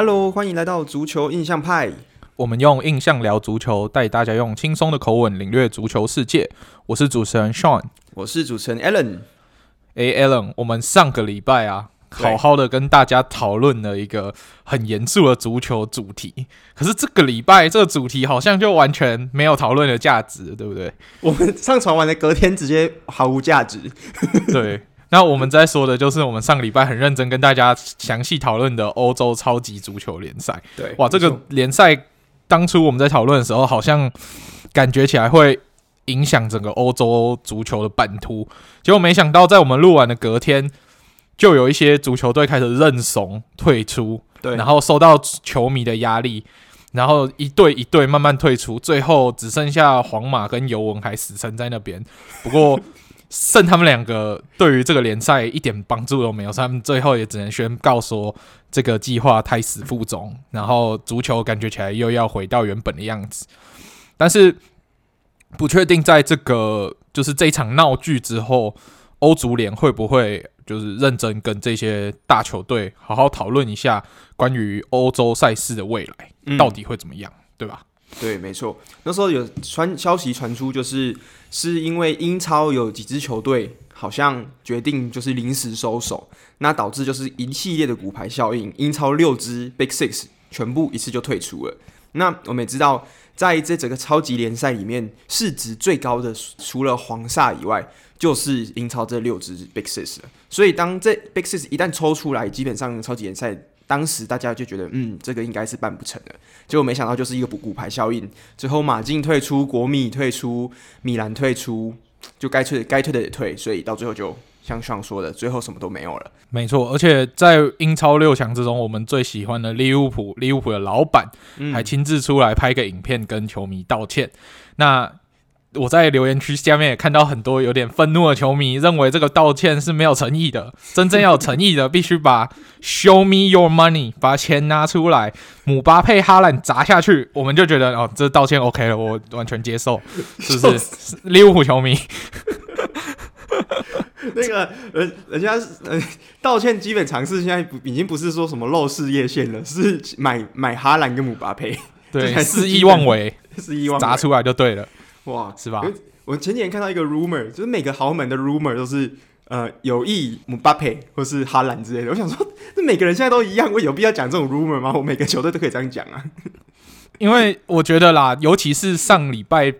Hello，欢迎来到足球印象派。我们用印象聊足球，带大家用轻松的口吻领略足球世界。我是主持人 Sean，我是主持人 Alan。诶，Alan，我们上个礼拜啊，好好的跟大家讨论了一个很严肃的足球主题。可是这个礼拜这个主题好像就完全没有讨论的价值，对不对？我们上传完的隔天直接毫无价值。对。那我们在说的就是我们上个礼拜很认真跟大家详细讨论的欧洲超级足球联赛。对，哇，这个联赛当初我们在讨论的时候，好像感觉起来会影响整个欧洲足球的版图。结果没想到，在我们录完的隔天，就有一些足球队开始认怂退出，对，然后受到球迷的压力，然后一队一队慢慢退出，最后只剩下皇马跟尤文还死撑在那边。不过。剩他们两个对于这个联赛一点帮助都没有，他们最后也只能宣告说这个计划胎死腹中，然后足球感觉起来又要回到原本的样子。但是不确定在这个就是这一场闹剧之后，欧足联会不会就是认真跟这些大球队好好讨论一下关于欧洲赛事的未来到底会怎么样，对吧？对，没错。那时候有传消息传出，就是是因为英超有几支球队好像决定就是临时收手，那导致就是一系列的骨牌效应，英超六支 Big Six 全部一次就退出了。那我们也知道，在这整个超级联赛里面，市值最高的除了黄萨以外，就是英超这六支 Big Six 了。所以当这 Big Six 一旦抽出来，基本上超级联赛。当时大家就觉得，嗯，这个应该是办不成的。结果没想到就是一个骨牌效应，最后马竞退出，国米退出，米兰退出，就该退该退的也退，所以到最后就像上说的，最后什么都没有了。没错，而且在英超六强之中，我们最喜欢的利物浦，利物浦的老板还亲自出来拍个影片跟球迷道歉。嗯、那我在留言区下面也看到很多有点愤怒的球迷，认为这个道歉是没有诚意的。真正要有诚意的，必须把 Show me your money，把钱拿出来，姆巴佩、哈兰砸下去，我们就觉得哦，这道歉 OK 了，我完全接受，是不是？利物浦球迷，那个人人家呃道歉基本常识，现在不已经不是说什么露事业线了，是买买哈兰跟姆巴佩，对，肆意妄为，肆意妄为，砸出来就对了。哇，是吧？我前几天看到一个 rumor，就是每个豪门的 rumor 都是呃有意姆巴佩或是哈兰之类的。我想说，这每个人现在都一样，我有必要讲这种 rumor 吗？我每个球队都可以这样讲啊。因为我觉得啦，尤其是上礼拜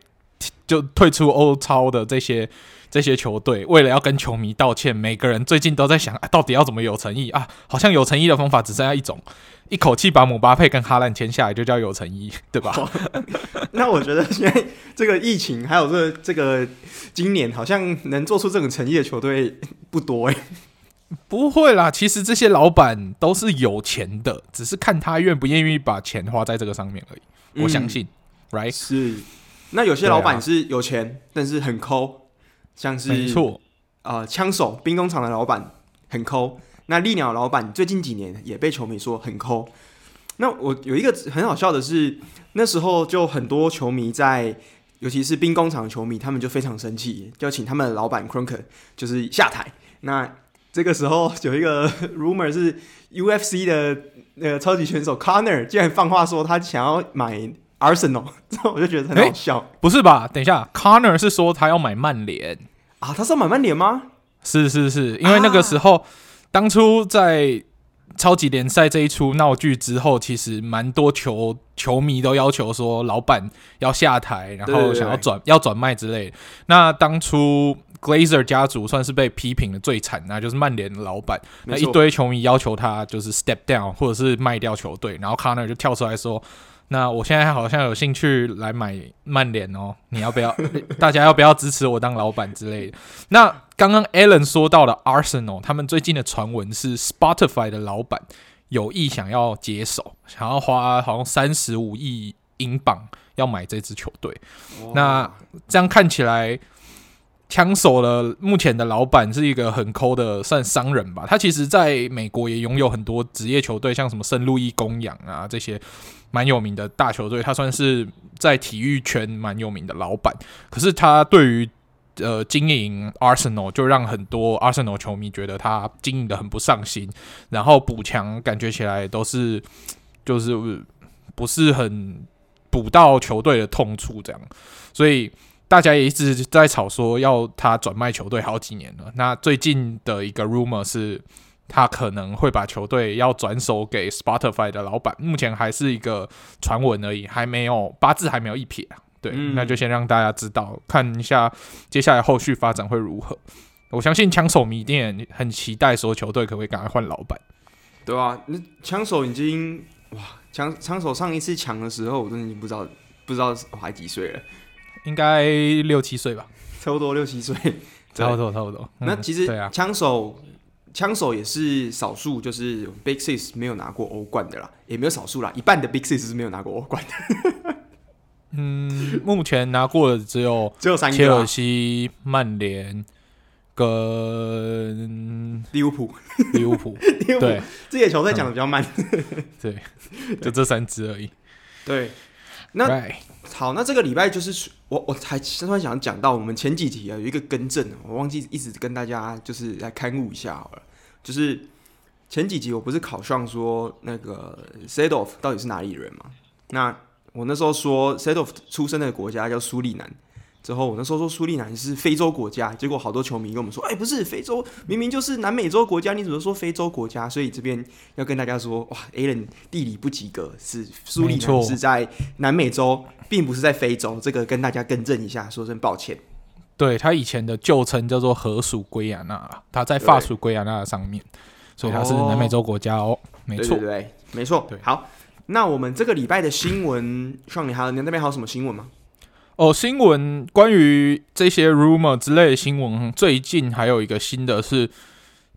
就退出欧超的这些这些球队，为了要跟球迷道歉，每个人最近都在想，啊，到底要怎么有诚意啊？好像有诚意的方法只剩下一种。一口气把姆巴佩跟哈兰签下来，就叫有诚意，对吧？那我觉得现在这个疫情，还有这個、这个今年，好像能做出这种诚意的球队不多哎。不会啦，其实这些老板都是有钱的，只是看他愿不愿意把钱花在这个上面而已。嗯、我相信，right？是。那有些老板是有钱，啊、但是很抠，像是没错啊，枪手兵工厂的老板很抠。那利鸟老板最近几年也被球迷说很抠。那我有一个很好笑的是，那时候就很多球迷在，尤其是兵工厂球迷，他们就非常生气，就请他们的老板 Cronker 就是下台。那这个时候 有一个 rumor 是 UFC 的那个超级选手 Connor 竟然放话说他想要买 Arsenal，这 我就觉得很好笑。欸，不是吧？等一下，Conor 是说他要买曼联啊？他是要买曼联吗？是是是，因为那个时候。啊当初在超级联赛这一出闹剧之后，其实蛮多球球迷都要求说，老板要下台，然后想要转要转卖之类的。那当初 Glazer 家族算是被批评的最惨，那就是曼联的老板，那一堆球迷要求他就是 step down 或者是卖掉球队，然后 Conor 就跳出来说。那我现在好像有兴趣来买曼联哦，你要不要？大家要不要支持我当老板之类的？那刚刚 Alan 说到了 Arsenal，他们最近的传闻是 Spotify 的老板有意想要接手，想要花好像三十五亿英镑要买这支球队。那这样看起来，枪手的目前的老板是一个很抠的算商人吧？他其实在美国也拥有很多职业球队，像什么圣路易公羊啊这些。蛮有名的大球队，他算是在体育圈蛮有名的老板。可是他对于呃经营 Arsenal，就让很多 Arsenal 球迷觉得他经营得很不上心，然后补强感觉起来都是 就是不是很补到球队的痛处这样，所以大家也一直在吵说要他转卖球队好几年了。那最近的一个 rumor 是，他可能会把球队要转手给 Spotify 的老板，目前还是一个传闻而已，还没有八字还没有一撇。对，嗯、那就先让大家知道，看一下接下来后续发展会如何。我相信枪手迷一定很期待，说球队可不可以赶快换老板，对啊，那枪手已经哇，枪枪手上一次抢的时候，我真的已经不知道不知道我还几岁了，应该六七岁吧，差不多六七岁，差不多差不多。那其实枪手枪手也是少数，就是 Big Six 没有拿过欧冠的啦，也没有少数啦，一半的 Big Six 是没有拿过欧冠的。嗯，目前拿过的只有只有三个，切尔西、曼联。跟利物浦，利物浦，对，这些球赛讲的比较慢，对，就这三支而已。对，那好，那这个礼拜就是我，我才突然想讲到我们前几集啊，有一个更正，我忘记一直跟大家就是来勘误一下好了，就是前几集我不是考上说那个 Sadoff 到底是哪里人嘛？那我那时候说 Seedorf 出生的国家叫苏利南。之后，我那时候说苏利南是非洲国家，结果好多球迷跟我们说：“哎、欸，不是非洲，明明就是南美洲国家，你怎么说非洲国家？”所以这边要跟大家说：“哇，Alan 地理不及格，是苏利南是在南美洲，并不是在非洲。”这个跟大家更正一下，说声抱歉。对，他以前的旧称叫做荷属圭亚那，他在法属圭亚那上面，所以他是南美洲国家哦。没错，对，对，对，没错。对，好，那我们这个礼拜的新闻，上你还有你那边还有什么新闻吗？哦，新闻关于这些 rumor 之类的新闻，最近还有一个新的是，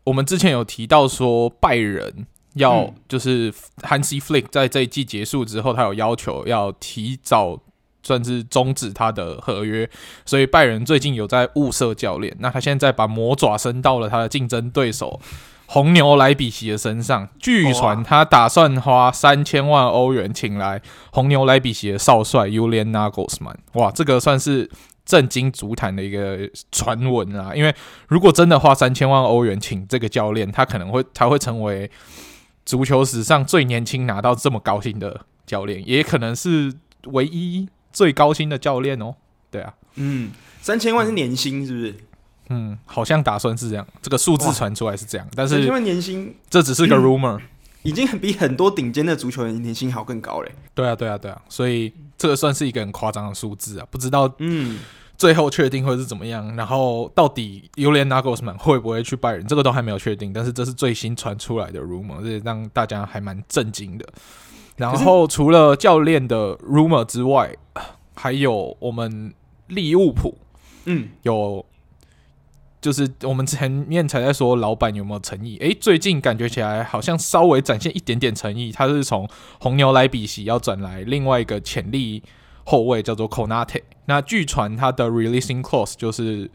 我们之前有提到说拜仁要就是 Hansi Flick 在这一季结束之后，他有要求要提早算是终止他的合约，所以拜仁最近有在物色教练，那他现在把魔爪伸到了他的竞争对手。红牛莱比锡的身上，据传他打算花三千万欧元请来红牛莱比锡的少帅 Ulian Nagelsmann。哇，这个算是震惊足坛的一个传闻啊！因为如果真的花三千万欧元请这个教练，他可能会他会成为足球史上最年轻拿到这么高薪的教练，也可能是唯一最高薪的教练哦。对啊，嗯，三千万是年薪是不是？嗯，好像打算是这样，这个数字传出来是这样，但是三千万年薪这只是个 rumor，嗯，已经比很多顶尖的足球员年薪还要更高嘞。对啊，对啊，对啊，所以这个算是一个很夸张的数字啊，不知道嗯，最后确定会是怎么样，然后到底 Julian Nagelsmann 会不会去拜仁，这个都还没有确定，但是这是最新传出来的 rumor，这让大家还蛮震惊的。然后除了教练的 rumor 之外，还有我们利物浦，嗯，有。就是我们前面才在说老板有没有诚意，诶，最近感觉起来好像稍微展现一点点诚意。他是从红牛莱比锡要转来另外一个潜力后卫叫做 Konate。那据传他的 releasing clause 就是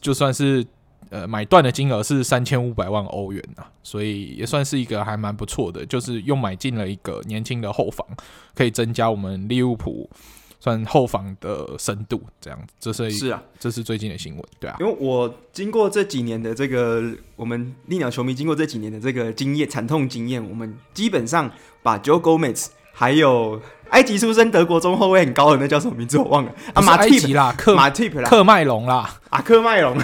就算是呃买断的金额是三千五百万欧元啊，所以也算是一个还蛮不错的，就是又买进了一个年轻的后防，可以增加我们利物浦。算后防的深度这样子，这是是啊，这是最近的新闻，对啊。因为我经过这几年的这个，我们利鸟球迷经过这几年的这个经验，惨痛经验，我们基本上把 Joe Gomez 还有埃及出生、德国中后卫很高的那叫什么名字我忘了啊，马埃及啦，克马蒂普啦，克麦隆啦，啊，克麦隆。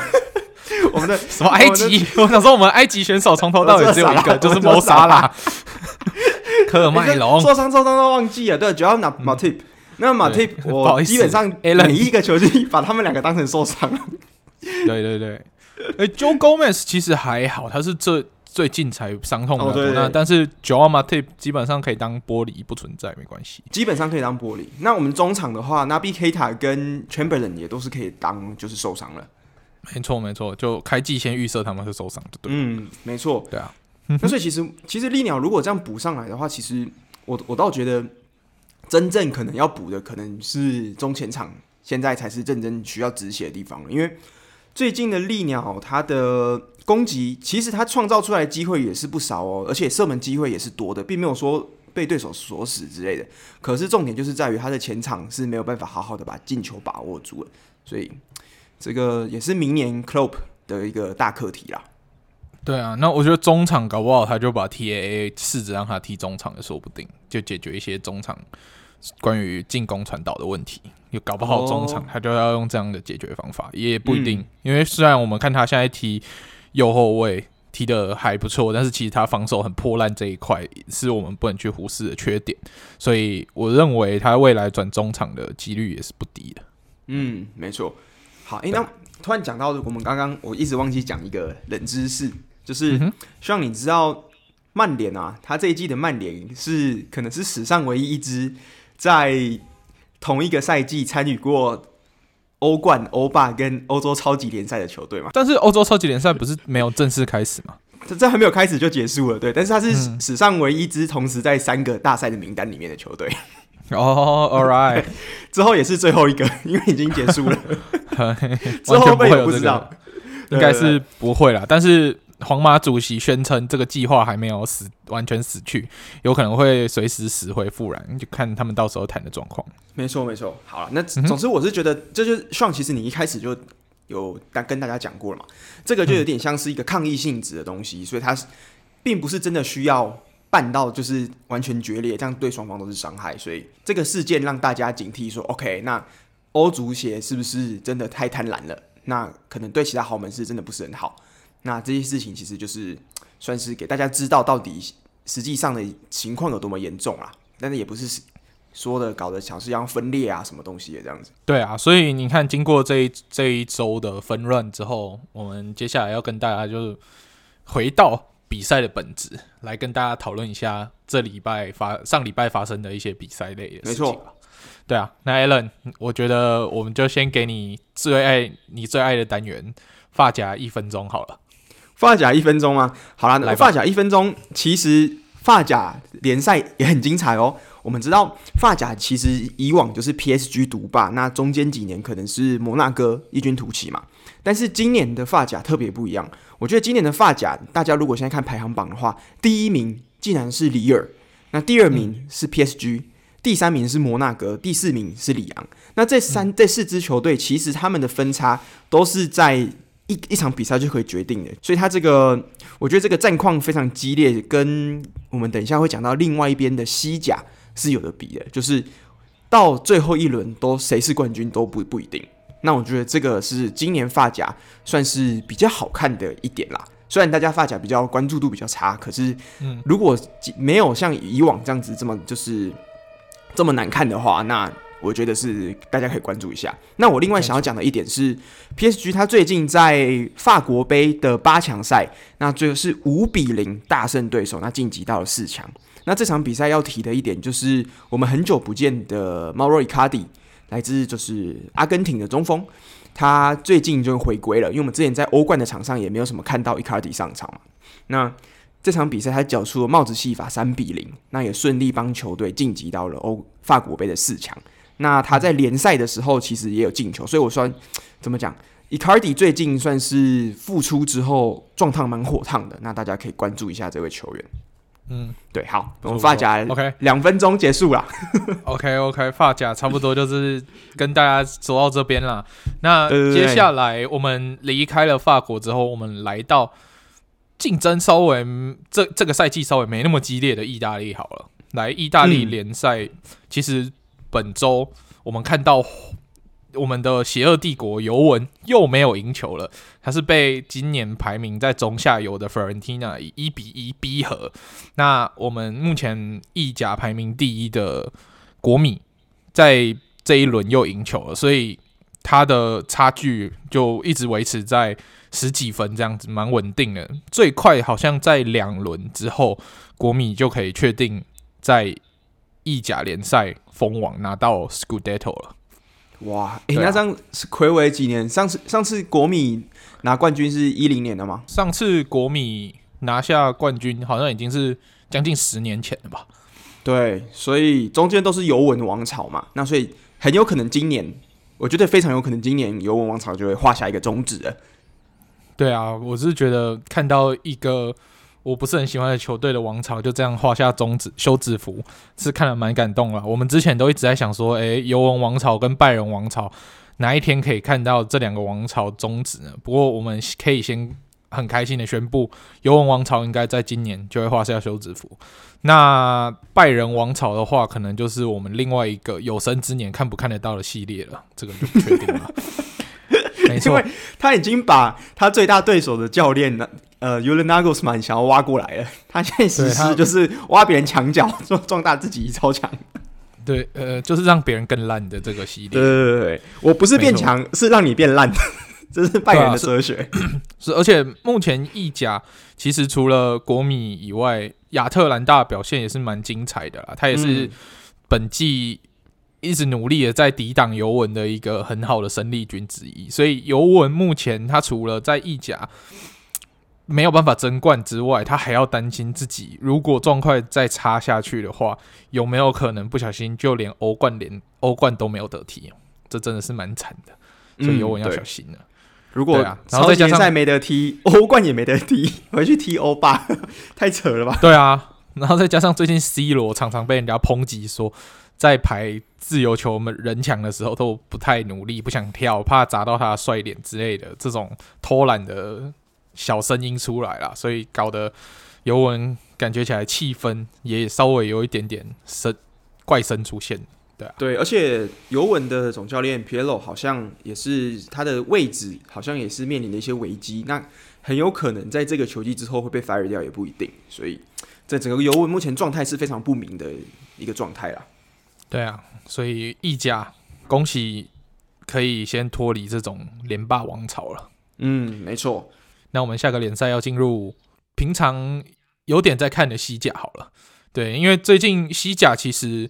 我们的什么埃及？我想说我们埃及选手从头到尾只有一个，就是谋杀啦。科尔麦隆受伤受伤都忘记了，对，主要拿马蒂普。那马蒂，我基本上每一个球季把他们两个当成受伤了。对对对，哎，Joe Gomez 其实还好，他是最最近才伤痛的。那但是 Joao Matip 基本上可以当玻璃不存在，没关系。基本上可以当玻璃。那我们中场的话，Naby Keita 跟 Chamberlain 也都是可以当，就是受伤了。没错没错，就开季先预设他们是受伤的。对，嗯，没错。对啊，那所以其实其实利鸟如果这样补上来的话，其实我我倒觉得。真正可能要补的可能是中前场，现在才是认真正需要止血的地方了。因为最近的利鸟，他的攻击其实他创造出来的机会也是不少哦，而且射门机会也是多的，并没有说被对手锁死之类的。可是重点就是在于他的前场是没有办法好好的把进球把握住了，所以这个也是明年 Klopp 的一个大课题啦。对啊，那我觉得中场搞不好他就把 TAA 试着让他踢中场也说不定，就解决一些中场关于进攻传导的问题。又搞不好中场他就要用这样的解决方法，也不一定。嗯、因为虽然我们看他现在踢右后卫踢的还不错，但是其实他防守很破烂这一块是我们不能去忽视的缺点。所以我认为他未来转中场的几率也是不低的。嗯，没错。好，诶、欸，那突然讲到我们刚刚我一直忘记讲一个冷知识。就是希望你知道，曼联啊，他这一季的曼联是可能是史上唯一一支在同一个赛季参与过欧冠、欧霸跟欧洲超级联赛的球队嘛。但是欧洲超级联赛不是没有正式开始吗？这这还没有开始就结束了，对。但是他是史上唯一一支同时在三个大赛的名单里面的球队。哦、oh，All right，之后也是最后一个，因为已经结束了。之后会有不知道，应该是不会啦，但是。皇马主席宣称，这个计划还没有死，完全死去，有可能会随时死灰复燃，就看他们到时候谈的状况。没错，没错。好了，那总之我是觉得，这就是像其实你一开始就有跟大家讲过了嘛，这个就有点像是一个抗议性质的东西，所以它并不是真的需要办到就是完全决裂，这样对双方都是伤害。所以这个事件让大家警惕说，OK，那欧足协是不是真的太贪婪了？那可能对其他豪门是真的不是很好。那这些事情其实就是算是给大家知道到底实际上的情况有多么严重啊，但是也不是说的搞得像是要分裂啊什么东西的这样子。对啊，所以你看，经过这一这一周的纷乱之后，我们接下来要跟大家就是回到比赛的本质，来跟大家讨论一下这礼拜发上礼拜发生的一些比赛类的事情。没错，对啊，那 Alan，我觉得我们就先给你最爱你最爱的单元发夹一分钟好了。发夹一分钟吗？好啦，来发夹一分钟。其实发夹联赛也很精彩哦。我们知道发夹其实以往就是 PSG 独霸，那中间几年可能是摩纳哥异军突起嘛。但是今年的发甲特别不一样。我觉得今年的发甲，大家如果现在看排行榜的话，第一名竟然是里尔，那第二名是 PSG，嗯，第三名是摩纳哥，第四名是里昂。那这三、嗯、这四支球队，其实他们的分差都是在。一一场比赛就可以决定的，所以他这个，我觉得这个战况非常激烈，跟我们等一下会讲到另外一边的西甲是有的比的，就是到最后一轮都谁是冠军都不不一定。那我觉得这个是今年发夹算是比较好看的一点啦。虽然大家发夹比较关注度比较差，可是如果没有像以往这样子这么就是这么难看的话，那。我觉得是大家可以关注一下。那我另外想要讲的一点是，PSG 他最近在法国杯的八强赛，那最后是五比零大胜对手，那晋级到了四强。那这场比赛要提的一点就是，我们很久不见的 Mauro Icardi，来自就是阿根廷的中锋，他最近就回归了。因为我们之前在欧冠的场上也没有什么看到 Icardi 上场嘛。那这场比赛他缴出了帽子戏法三比零，那也顺利帮球队晋级到了欧法国杯的四强。那他在联赛的时候其实也有进球，所以我说怎么讲，Icardi 最近算是复出之后状态蛮火烫的，那大家可以关注一下这位球员。嗯，对，好，我们发夹 OK 两分钟结束了。OK OK，发夹差不多就是跟大家走到这边了。那接下来我们离开了法国之后，我们来到竞争稍微这这个赛季稍微没那么激烈的意大利好了。来，意大利联赛其实。本周我们看到我们的邪恶帝国尤文又没有赢球了，他是被今年排名在中下游的 Fiorentina 以一比一逼和。那我们目前意甲排名第一的国米在这一轮又赢球了，所以他的差距就一直维持在十几分这样子，蛮稳定的。最快好像在两轮之后，国米就可以确定在意甲联赛封王拿到 Scudetto 了，哇！诶、欸，啊、那这样是睽违几年？上次上次国米拿冠军是一零年的吗？上次国米拿下冠军好像已经是将近十年前了吧？对，所以中间都是尤文王朝嘛，那所以很有可能今年，我觉得非常有可能今年尤文王朝就会画下一个终止了。对啊，我是觉得看到一个。我不是很喜欢的球队的王朝就这样画下终止休止符，是看了蛮感动了。我们之前都一直在想说，诶、尤文王朝跟拜仁王朝哪一天可以看到这两个王朝终止呢？不过我们可以先很开心的宣布，尤文王朝应该在今年就会画下休止符。那拜仁王朝的话，可能就是我们另外一个有生之年看不看得到的系列了，这个就不确定了。因为他已经把他最大对手的教练呢，呃 Nagelsmann 想要挖过来了。他现在实施就是挖别人墙角，壮壮大自己超强。对，呃，就是让别人更烂的这个系列。对对对对，我不是变强，是让你变烂。这是拜仁的哲学。是，是，而且目前意甲其实除了国米以外，亚特兰大表现也是蛮精彩的啦。他也是本季一直努力的在抵挡尤文的一个很好的生力军之一。所以尤文目前他除了在意甲没有办法争冠之外，他还要担心自己如果状况再差下去的话，有没有可能不小心就连欧冠连欧冠都没有得踢？这真的是蛮惨的，所以尤文要小心了。嗯如果然后再加上没得踢，欧冠也没得踢，回去踢欧霸，太扯了吧？对啊，然后再加上最近 C 罗常常被人家抨击说，在排自由球们人墙的时候都不太努力，不想跳，怕砸到他帅脸之类的这种偷懒的小声音出来了，所以搞得尤文感觉起来气氛也稍微有一点点声怪声出现。对，啊、对，而且尤文的总教练皮耶洛好像也是他的位置，好像也是面临的一些危机。那很有可能在这个球季之后会被 fire 掉，也不一定。所以，在整个尤文目前状态是非常不明的一个状态啦。对啊，所以意甲恭喜可以先脱离这种连霸王朝了。嗯，没错。那我们下个联赛要进入平常有点在看的西甲好了。对，因为最近西甲其实。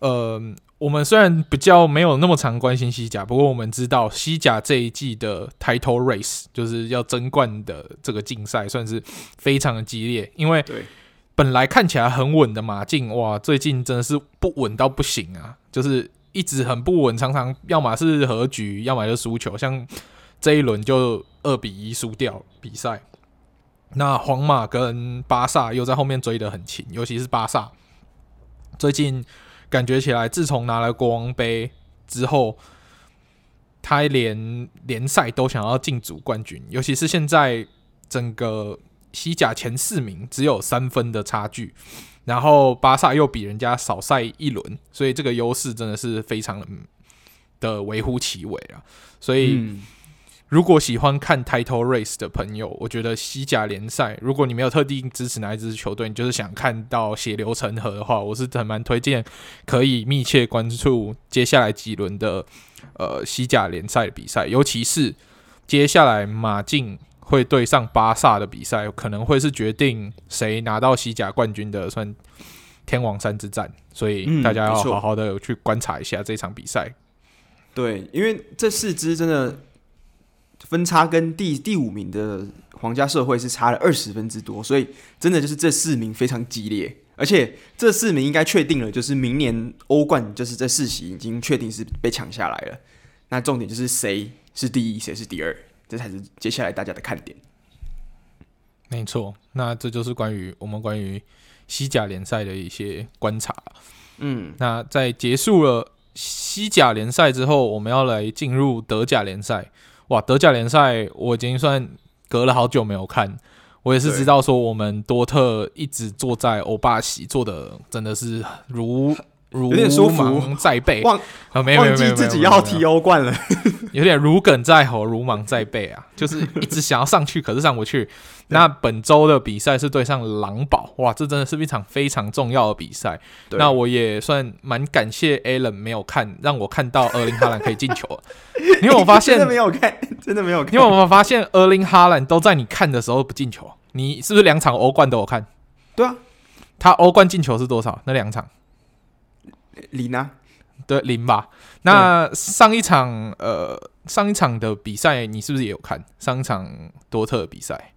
呃，我们虽然比较没有那么常关心西甲，不过我们知道西甲这一季的 Title Race 就是要争冠的这个竞赛，算是非常的激烈。因为本来看起来很稳的马竞，哇，最近真的是不稳到不行啊！就是一直很不稳，常常要么是和局，要么就输球。像这一轮就二比一输掉比赛。那皇马跟巴萨又在后面追得很勤，尤其是巴萨最近。感觉起来，自从拿了国王杯之后，他连联赛都想要竞逐冠军。尤其是现在整个西甲前四名只有三分的差距，然后巴萨又比人家少赛一轮，所以这个优势真的是非常的微乎其微啊！所以。嗯如果喜欢看 Title Race 的朋友，我觉得西甲联赛，如果你没有特定支持哪一支球队，你就是想看到血流成河的话，我是很蛮推荐可以密切关注接下来几轮的呃西甲联赛的比赛，尤其是接下来马竞会对上巴萨的比赛，可能会是决定谁拿到西甲冠军的算天王山之战，所以大家要好好的去观察一下这场比赛。嗯，对，因为这四支真的。分差跟第第五名的皇家社会是差了二十分之多，所以真的就是这四名非常激烈，而且这四名应该确定了，就是明年欧冠就是这四席已经确定是被抢下来了。那重点就是谁是第一，谁是第二，这才是接下来大家的看点。没错，那这就是关于我们关于西甲联赛的一些观察。嗯，那在结束了西甲联赛之后，我们要来进入德甲联赛。哇，德甲联赛我已经算隔了好久没有看，我也是知道说我们多特一直坐在欧霸席，坐的真的是如如芒在背，忘啊没有忘记自己要踢欧冠了，有点如鲠在喉，如芒在背啊，就是一直想要上去，可是上不去。那本周的比赛是对上狼堡，哇，这真的是一场非常重要的比赛。那我也算蛮感谢 Alan 没有看，让我看到厄林哈兰可以进球了。因为我发现真的没有看，真的没有看。因为我们发现厄林哈兰都在你看的时候不进球，你是不是两场欧冠都有看？对啊，他欧冠进球是多少？那两场零啊，对零吧。那上一场呃上一场的比赛你是不是也有看？上一场多特的比赛？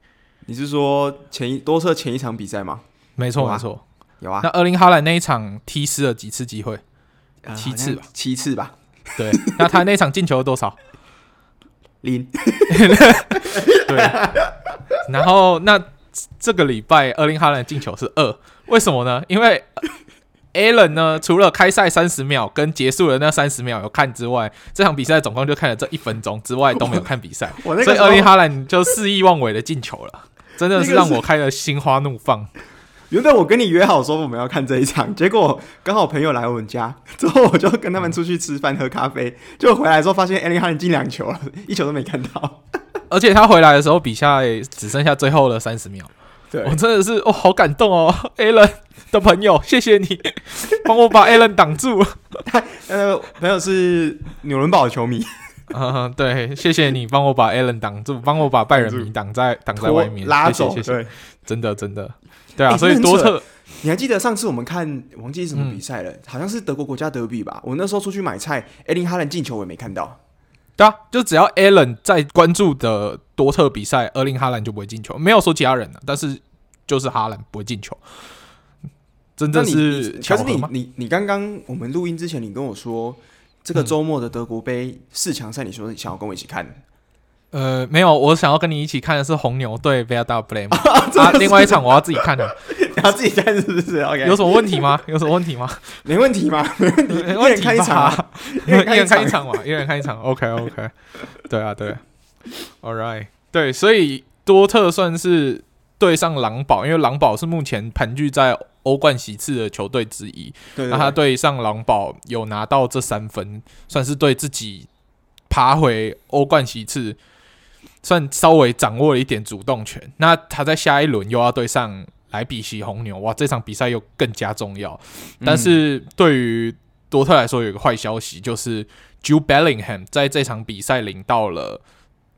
你是说前一多特前一场比赛吗？没错，没错，有啊。那厄林哈兰那一场踢失了几次机会？呃、七次吧，七次吧。对，那他那场进球多少？零。对。然后那这个礼拜厄林哈兰进球是二，为什么呢？因为 Allen 呢，除了开赛三十秒跟结束的那三十秒有看之外，这场比赛总共就看了这一分钟之外都没有看比赛，所以厄林哈兰就肆意妄为的进球了，真的是让我开了心花怒放。原本我跟你约好说我们要看这一场，结果刚好朋友来我们家，之后我就跟他们出去吃饭喝咖啡，就回来之后发现厄林哈兰进两球了，一球都没看到。而且他回来的时候比赛只剩下最后的三十秒，对我真的是哦好感动哦，Allen 的朋友，谢谢你 帮我把 Allen 挡住。他 呃朋友是纽伦堡的球迷，嗯对，谢谢你帮我把 Allen 挡住，帮我把拜仁迷挡在挡在外面，拉走，谢谢，谢谢对，真的真的。对啊，欸、所以多特，你还记得上次我们看忘记什么比赛了？嗯、好像是德国国家德比吧。我那时候出去买菜，艾林哈兰进球我也没看到。对啊，就只要 Allen 在关注的多特比赛，厄林哈兰就不会进球。没有说其他人的，但是就是哈兰不会进球。真的是巧合吗？可是你你你刚刚我们录音之前，你跟我说这个周末的德国杯四强赛，你说你想要跟我一起看？呃，没有，我想要跟你一起看的是红牛对 Werder Bremen 啊，另外一场我要自己看的，你要自己看是不是？OK，有什么问题吗？有什么问题吗？没问题吗？没问题，一人看一场，一人看 一场嘛，一人看一场，OK，OK，对啊，对，All right，对，所以多特算是对上狼堡，因为狼堡是目前盘踞在欧冠席次的球队之一，那他对上狼堡有拿到这三分，算是对自己爬回欧冠席次。算稍微掌握了一点主动权，那他在下一轮又要对上莱比锡红牛，哇，这场比赛又更加重要。但是对于多特来说，有一个坏消息，就是 Jude Bellingham 在这场比赛领到了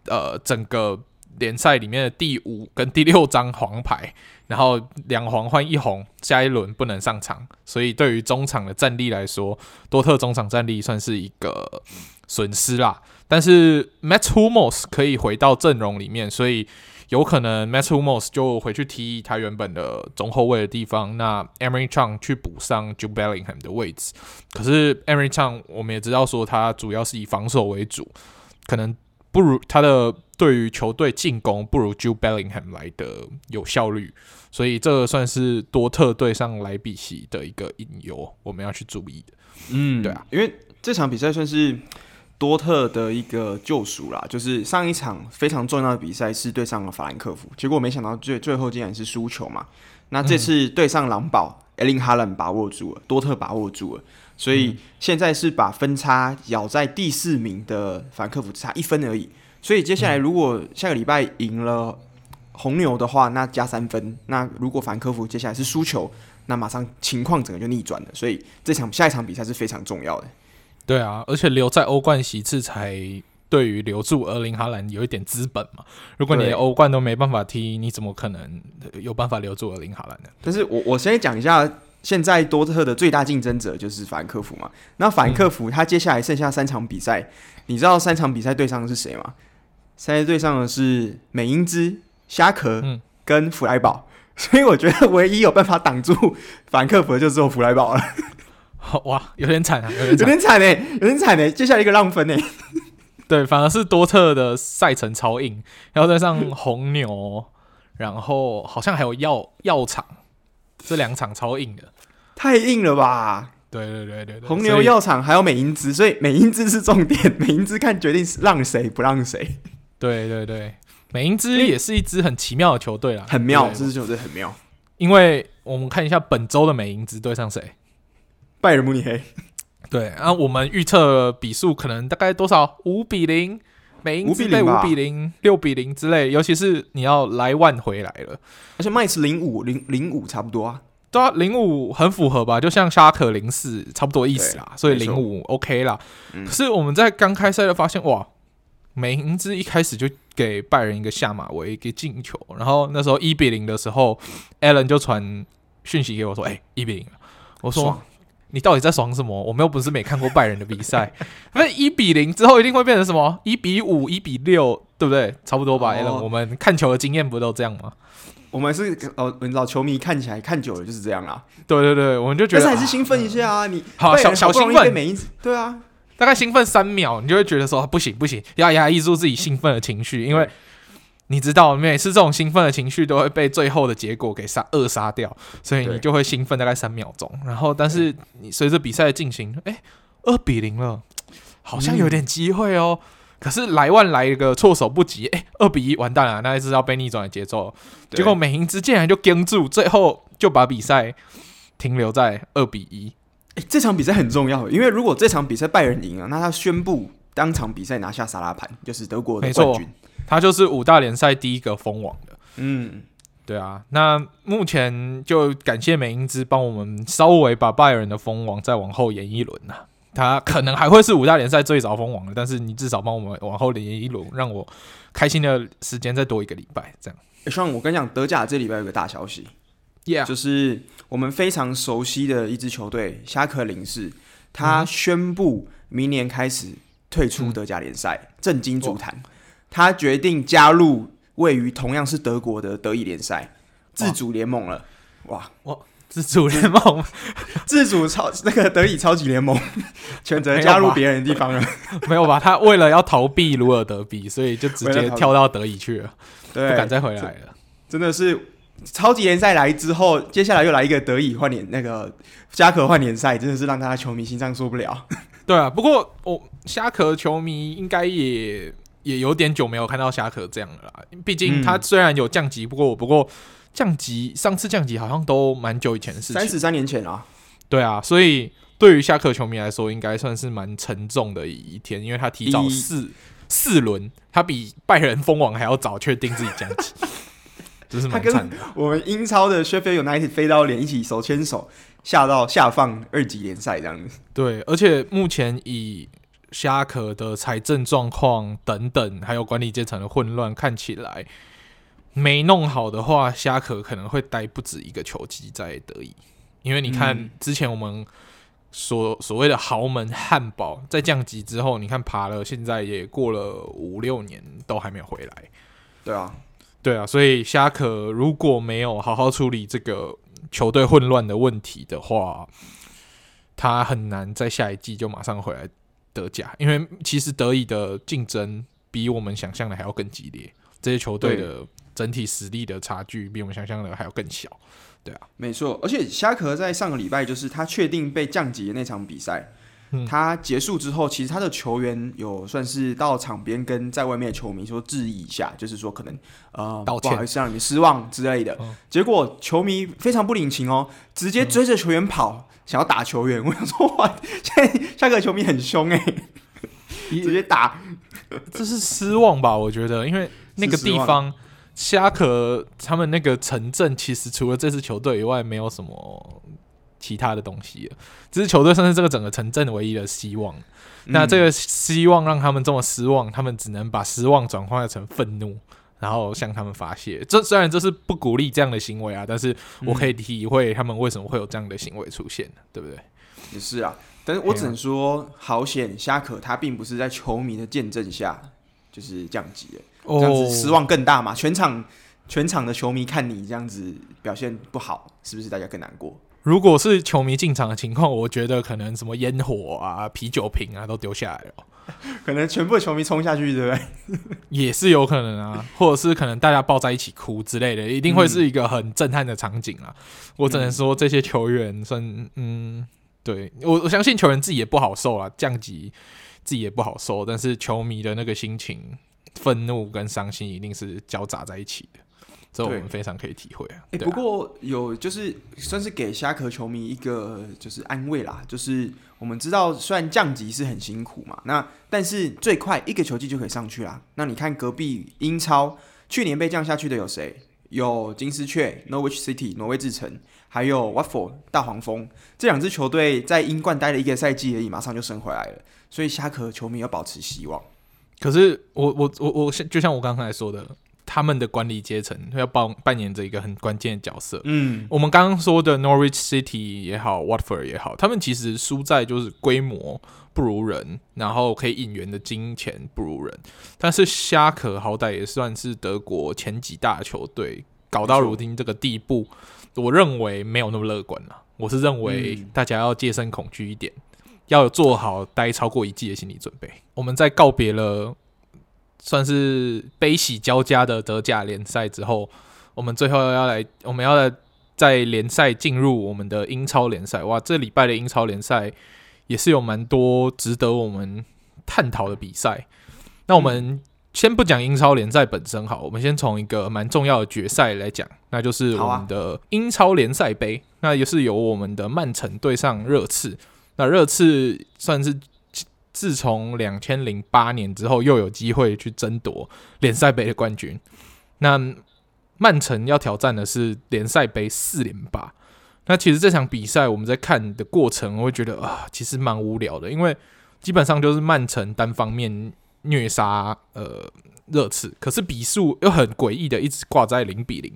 呃整个联赛里面的第五跟第六张黄牌，然后两黄换一红，下一轮不能上场，所以对于中场的战力来说，多特中场战力算是一个损失啦。但是 Mats Hummels 可以回到阵容里面，所以有可能 Mats Hummels 就回去踢他原本的中后卫的地方，那 Emery Chang 去补上 Jude Bellingham 的位置。可是 Emery Chang 我们也知道说他主要是以防守为主，可能不如他的对于球队进攻不如 Jude Bellingham 来的有效率，所以这算是多特对上莱比锡的一个隐忧，我们要去注意的。嗯，对啊，因为这场比赛算是。多特的一个救赎啦，就是上一场非常重要的比赛是对上了法兰克福，结果没想到最最后竟然是输球嘛。那这次对上狼堡，艾林哈兰把握住了，多特把握住了，所以现在是把分差咬在第四名的法兰克福只差一分而已。所以接下来如果下个礼拜赢了红牛的话，那加三分。那如果法兰克福接下来是输球，那马上情况整个就逆转了。所以这场下一场比赛是非常重要的。对啊，而且留在欧冠席次才对于留住厄林哈兰有一点资本嘛。如果你连欧冠都没办法踢，你怎么可能有办法留住厄林哈兰呢？但是我我先讲一下，现在多特的最大竞争者就是法兰克福嘛。那法兰克福他接下来剩下三场比赛，嗯、你知道三场比赛对上的是谁吗？现在对上的是美因兹、虾壳跟弗莱堡，嗯、所以我觉得唯一有办法挡住法兰克福的就只有弗莱堡了。哇，有点惨啊，有点惨哎、欸，有点惨哎、欸，接下来一个浪分哎、欸。对，反而是多特的赛程超硬，然后再上红牛，然后好像还有药药厂，这两场超硬的，太硬了吧？对对对对，对红牛药厂还有美因兹，所以美因兹是重点，美因兹看决定是让谁不让谁。对对对，美因兹也是一支很奇妙的球队啦，很妙，这支球队很妙。因为我们看一下本周的美因兹对上谁？拜仁慕尼黑，对，然后我们预测比数可能大概多少？五比零，美因兹五比零，六比零之类。尤其是你要莱万回来了，而且麦是零五零零五差不多啊，对啊，零五很符合吧？就像沙克零四差不多意思啦，所以零五 OK 啦。嗯、可是我们在刚开赛就发现，哇，美因兹一开始就给拜仁一个下马威，一个进球，然后那时候一比零的时候，Allen 就传讯息给我说：“哎、欸，一比零。”我说。你到底在爽什么？我们又不是没看过拜仁的比赛。那一比零之后一定会变成什么？一比五、一比六，对不对？差不多吧。哦、我们看球的经验不都这样吗？我们是老老球迷，看起来看久了就是这样啊。对对对，我们就觉得但是还是兴奋一下啊！啊你好小小兴奋，每一次对啊，大概兴奋三秒，你就会觉得说不行不行，要压抑住自己兴奋的情绪，因为你知道，每次这种兴奋的情绪都会被最后的结果给杀扼杀掉，所以你就会兴奋大概三秒钟。然后，但是你随着比赛的进行，哎，二比零了，好像有点机会哦。嗯、可是莱万来一个措手不及，哎，二比一完蛋了，那一次要被逆转的节奏。结果美银兹竟然就跟住，最后就把比赛停留在二比一。哎，这场比赛很重要，因为如果这场比赛拜仁赢了，那他宣布当场比赛拿下萨拉盘，就是德国的冠军。他就是五大联赛第一个封王的，嗯，对啊。那目前就感谢美英兹帮我们稍微把拜仁的封王再往后延一轮呐。他可能还会是五大联赛最早封王的，但是你至少帮我们往后延一轮，让我开心的时间再多一个礼拜。这样，欸，希望我跟你讲，德甲这礼拜有个大消息，Yeah，就是我们非常熟悉的一支球队霞可林士，他宣布明年开始退出德甲联赛，嗯，震惊足坛。他决定加入位于同样是德国的德乙联赛自主联盟了，哇哇！自主联盟，自主超那个德乙超级联盟，选择加入别人的地方了，没有吧？他为了要逃避鲁尔德比，所以就直接跳到德乙去了，对，不敢再回来了。真的是超级联赛来之后，接下来又来一个德乙换联那个虾壳换联赛，真的是让大家球迷心脏受不了。对啊，不过我虾壳球迷应该也。也有点久没有看到霞可这样了啦，毕竟他虽然有降级，嗯、不过不过降级上次降级好像都蛮久以前的事情，三十三年前啊。对啊，所以对于霞可球迷来说，应该算是蛮沉重的一天，因为他提早四四轮，他比拜仁封王还要早确定自己降级，这是蛮惨的。我们英超的 Sheffield United 飞刀连一起手牵手下到下放二级联赛这样子。对，而且目前以霞可的财政状况等等，还有管理阶层的混乱，看起来没弄好的话，虾壳可能会待不止一个球季在德乙。因为你看之前我们所所谓的豪门汉堡在降级之后，你看爬了，现在也过了五六年都还没有回来。对啊，对啊，所以虾壳如果没有好好处理这个球队混乱的问题的话，他很难在下一季就马上回来。德甲，因为其实德乙的竞争比我们想象的还要更激烈，这些球队的整体实力的差距比我们想象的还要更小。对啊，没错。而且虾壳在上个礼拜就是他确定被降级的那场比赛，嗯，他结束之后，其实他的球员有算是到场边跟在外面的球迷说致意一下，就是说可能呃道歉，不好意思让你们失望之类的。嗯。结果球迷非常不领情哦，直接追着球员跑。嗯想要打球员，我想说哇，现在下个球迷很凶哎，直接打，这是失望吧？我觉得，因为那个地方虾可他们那个城镇，其实除了这支球队以外，没有什么其他的东西了。这是球队算是这个整个城镇唯一的希望。嗯。那这个希望让他们这么失望，他们只能把失望转化成愤怒。然后向他们发泄，这虽然这是不鼓励这样的行为啊，但是我可以体会他们为什么会有这样的行为出现，对不对？也是啊，但是我只能说，好险虾可他并不是在球迷的见证下就是降级了，这样子失望更大嘛。全场全场的球迷看你这样子表现不好，是不是大家更难过？如果是球迷进场的情况，我觉得可能什么烟火啊、啤酒瓶啊都丢下来了。可能全部球迷冲下去，对不对？也是有可能啊，或者是可能大家抱在一起哭之类的，一定会是一个很震撼的场景啊！嗯、我只能说这些球员算，嗯，对我我相信球员自己也不好受啊，降级自己也不好受，但是球迷的那个心情、愤怒跟伤心一定是交杂在一起的。这我们非常可以体会啊！哎、欸，不过有就是算是给虾壳球迷一个就是安慰啦，就是我们知道虽然降级是很辛苦嘛，那但是最快一个球季就可以上去啦。那你看隔壁英超去年被降下去的有谁？有金丝雀 （Norwich City）、挪威之城，还有 Watford 大黄蜂这两支球队在英冠待了一个赛季而已，马上就升回来了。所以虾壳球迷要保持希望。可是我我我我就像我刚才说的。他们的管理阶层要扮扮演着一个很关键的角色。嗯，我们刚刚说的 Norwich City 也好，Watford 也好，他们其实输在就是规模不如人，然后可以引援的金钱不如人。但是虾可好歹也算是德国前几大球队，搞到如今这个地步，我认为没有那么乐观了。我是认为大家要戒慎恐惧一点，要有做好待超过一季的心理准备。我们在告别了。算是悲喜交加的德甲联赛之后，我们最后要来，我们要来在联赛进入我们的英超联赛。哇，这礼拜的英超联赛也是有蛮多值得我们探讨的比赛。那我们先不讲英超联赛本身好，我们先从一个蛮重要的决赛来讲，那就是我们的英超联赛杯。那也是由我们的曼城对上热刺。那热刺算是。自从两千零八年之后，又有机会去争夺联赛杯的冠军。那曼城要挑战的是联赛杯四连霸。那其实这场比赛我们在看的过程，我会觉得啊，其实蛮无聊的，因为基本上就是曼城单方面虐杀呃热刺，可是比数又很诡异的一直挂在零比零，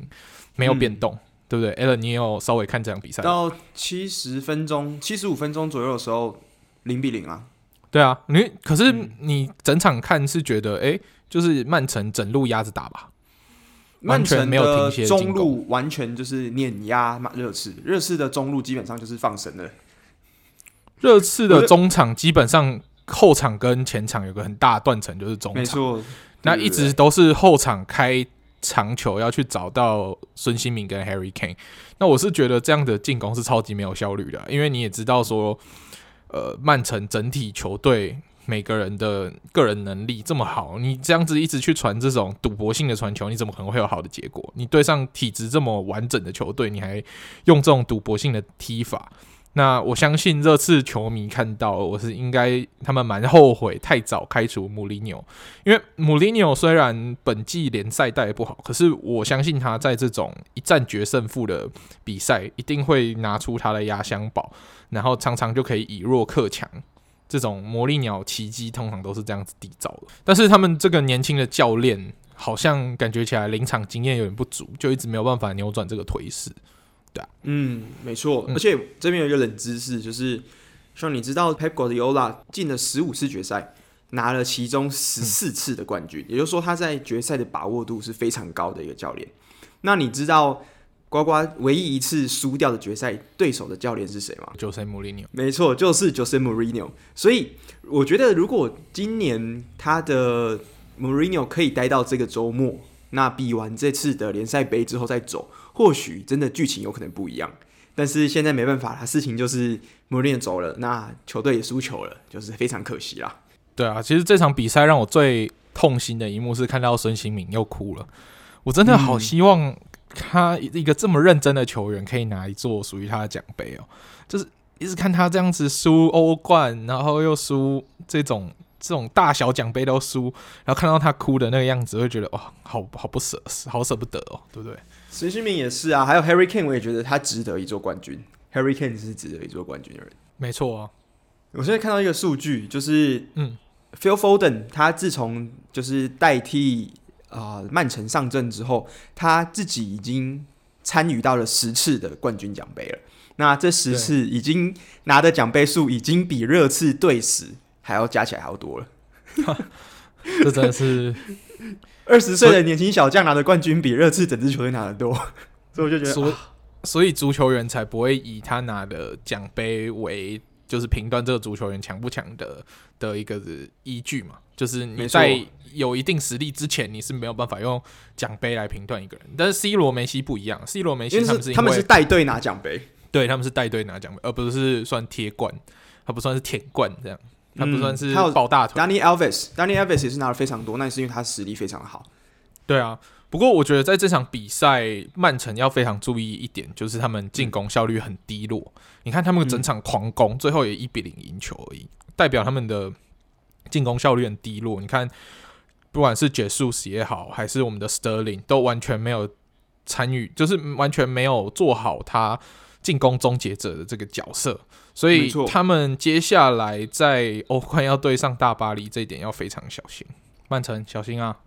没有变动，嗯、对不对？Allen，你也有稍微看这场比赛？到七十分钟、七十五分钟左右的时候，零比零啊。对啊，你可是你整场看是觉得，哎、嗯，就是曼城整路压着打吧，曼城没有停歇，中路完全就是碾压热刺，热刺的中路基本上就是放神了。热刺的中场基本上后场跟前场有个很大的断层，就是中场，没错，那一直都是后场开长球要去找到孙兴民跟 Harry Kane。那我是觉得这样的进攻是超级没有效率的，因为你也知道说。呃，曼城整体球队每个人的个人能力这么好，你这样子一直去传这种赌博性的传球，你怎么可能会有好的结果？你对上体质这么完整的球队，你还用这种赌博性的踢法？那我相信热刺球迷看到，我是应该他们蛮后悔太早开除穆里纽，因为穆里纽虽然本季联赛带不好，可是我相信他在这种一战决胜负的比赛，一定会拿出他的压箱宝。然后常常就可以以弱克强，这种魔力鸟奇迹通常都是这样子缔造的。但是他们这个年轻的教练好像感觉起来临场经验有点不足，就一直没有办法扭转这个颓势。对啊，嗯，没错。而且这边有一个冷知识，就是像你知道，Pep Guardiola 进了十五次决赛，拿了其中十四次的冠军，嗯，也就是说他在决赛的把握度是非常高的一个教练。那你知道？呱呱唯一一次输掉的决赛对手的教练是谁吗？Jose Mourinho。没错，就是 Jose Mourinho。所以我觉得，如果今年他的 Mourinho 可以待到这个周末，那比完这次的联赛杯之后再走，或许真的剧情有可能不一样。但是现在没办法，他事情就是 Mourinho 走了，那球队也输球了，就是非常可惜啦。对啊，其实这场比赛让我最痛心的一幕是看到孙兴敏又哭了，我真的好希望、嗯。他一个这么认真的球员，可以拿一座属于他的奖杯哦。就是一直看他这样子输欧冠，然后又输这种这种大小奖杯都输，然后看到他哭的那个样子，会觉得哇，好好不舍，好舍不得哦，对不对？孙兴民也是啊，还有 Harry Kane，我也觉得他值得一座冠军。Harry Kane 是值得一座冠军的人，没错啊。我现在看到一个数据，就是嗯，Phil Foden 他自从就是代替。啊、呃，曼城上阵之后，他自己已经参与到了十次的冠军奖杯了。那这十次已经拿的奖杯数，已经比热刺队史还要加起来还要多了。这真的是 二十岁的年轻小将拿的冠军，比热刺整支球队拿的多。所以我就觉得，所以，所以足球员才不会以他拿的奖杯为。就是评断这个足球员强不强的的一个依据嘛，就是你在有一定实力之前，你是没有办法用奖杯来评断一个人。但是 C 罗、梅西不一样，C 罗、梅西他们是他们是带队拿奖杯，对，他们是带队拿奖杯，而不是算铁冠，他不算是舔冠这样，他不算是抱大腿。Dani Alves，Dani Alves 也是拿了非常多，那也是因为他实力非常好。对啊。不过，我觉得在这场比赛，曼城要非常注意一点，就是他们进攻效率很低落。嗯、你看他们整场狂攻，嗯、最后也一比零赢球而已，代表他们的进攻效率很低落。你看，不管是杰苏斯也好，还是我们的 Sterling，都完全没有参与，就是完全没有做好他进攻终结者的这个角色。所以，他们接下来在欧冠要对上大巴黎，这一点要非常小心。曼城，小心啊！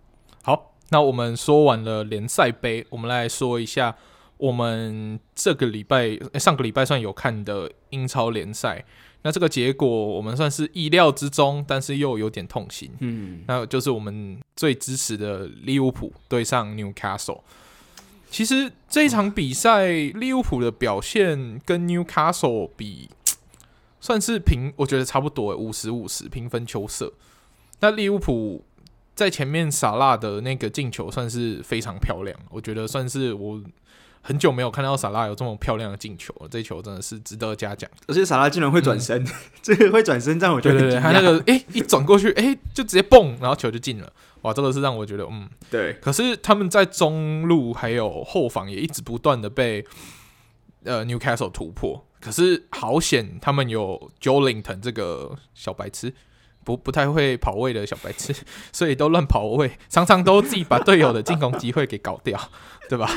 好。那我们说完了联赛杯，我们来说一下我们这个礼拜、上个礼拜算有看的英超联赛。那这个结果我们算是意料之中，但是又有点痛心。嗯，那就是我们最支持的利物浦对上 Newcastle。其实这一场比赛，利物浦的表现跟 Newcastle 比，算是平，我觉得差不多，五十五十，平分秋色。那利物浦。在前面萨拉的那个进球算是非常漂亮，我觉得算是我很久没有看到萨拉有这么漂亮的进球了，这球真的是值得嘉奖。而且萨拉竟然会转身，嗯、这个会转身让我觉得对对对，他那个哎、欸、一转过去哎、欸、就直接蹦，然后球就进了，哇，这个是让我觉得嗯对。可是他们在中路还有后防也一直不断的被呃 Newcastle 突破，可是好险他们有 Joelinton 这个小白痴。不不太会跑位的小白痴，所以都乱跑位，常常都自己把队友的进攻机会给搞掉，对吧？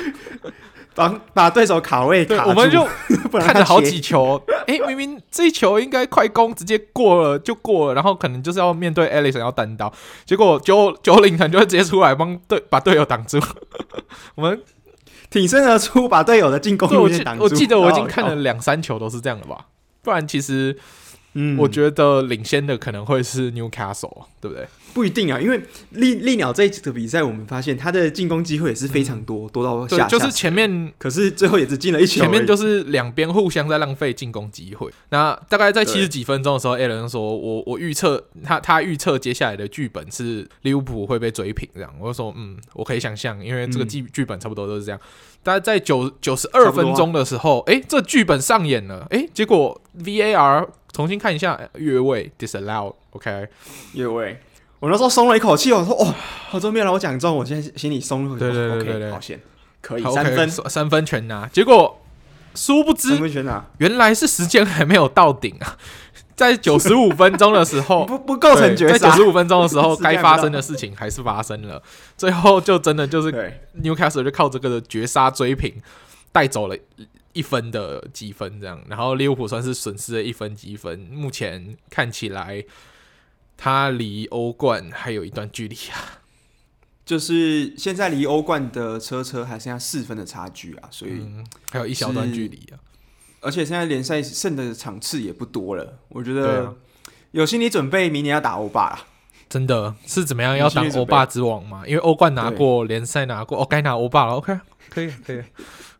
把把对手卡位卡，我们就 看着好几球，哎、欸，明明这一球应该快攻，直接过了就过了，然后可能就是要面对 Alisson 要单刀，结果九九零可能就会直接出来帮队把队友挡住，我们挺身而出，把队友的进攻路线挡住。我记得我已经看了两三球都是这样的吧，不然其实。嗯，我觉得领先的可能会是 Newcastle，对不对？不一定啊，因为利利鸟这一次的比赛，我们发现他的进攻机会也是非常多，嗯、多到下，对，就是前面，可是最后也只进了一球。前面就是两边互相在浪费进攻机会。那大概在七十几分钟的时候，Allen 说：“我我预测他他预测接下来的剧本是利物浦会被追平。”这样，我就说：“嗯，我可以想象，因为这个剧剧本差不多都是这样。嗯”大概在九九十二分钟的时候，哎、啊欸，这剧本上演了，哎、欸，结果 VAR。重新看一下越位 disallowed，OK，越位，我那时候松了一口气，我说哦，好终于让我讲中，我现在心里松了，对对对对对，好险，可以三分。三分全拿，结果殊不知原来是时间还没有到顶啊，在九十五分钟的时候 不不构成绝杀，在九十五分钟的时候 该发生的事情还是发生了，最后就真的就是 Newcastle 就靠这个的绝杀追平带走了。一分的积分这样，然后利物浦算是损失了一分积分。目前看起来，他离欧冠还有一段距离啊。就是现在离欧冠的车车还剩下四分的差距啊，所以、嗯、还有一小段距离啊。而且现在联赛剩的场次也不多了，我觉得有心理准备，明年要打欧霸了。真的是怎么样？要当欧霸之王吗？因为欧冠拿过，联赛拿过，哦，该拿欧霸了。OK，可以，可以。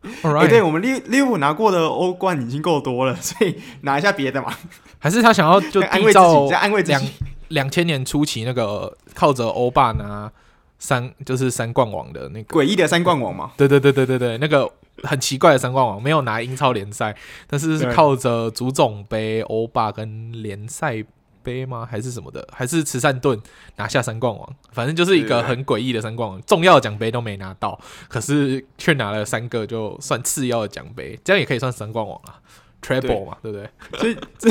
对，我们利利物浦拿过的欧冠已经够多了，所以拿一下别的嘛。还是他想要就 缔造两两千年初期那个靠着欧霸拿三就是三冠王的那个诡异的三冠王嘛？对对对对对对，那个很奇怪的三冠王，没有拿英超联赛，但是是靠着足总杯、欧霸跟联赛。杯吗？还是什么的？还是慈善盾拿下三冠王？反正就是一个很诡异的三冠王，重要的奖杯都没拿到，可是却拿了三个，就算次要的奖杯，这样也可以算三冠王啊，Treble 嘛，对不对？所以 这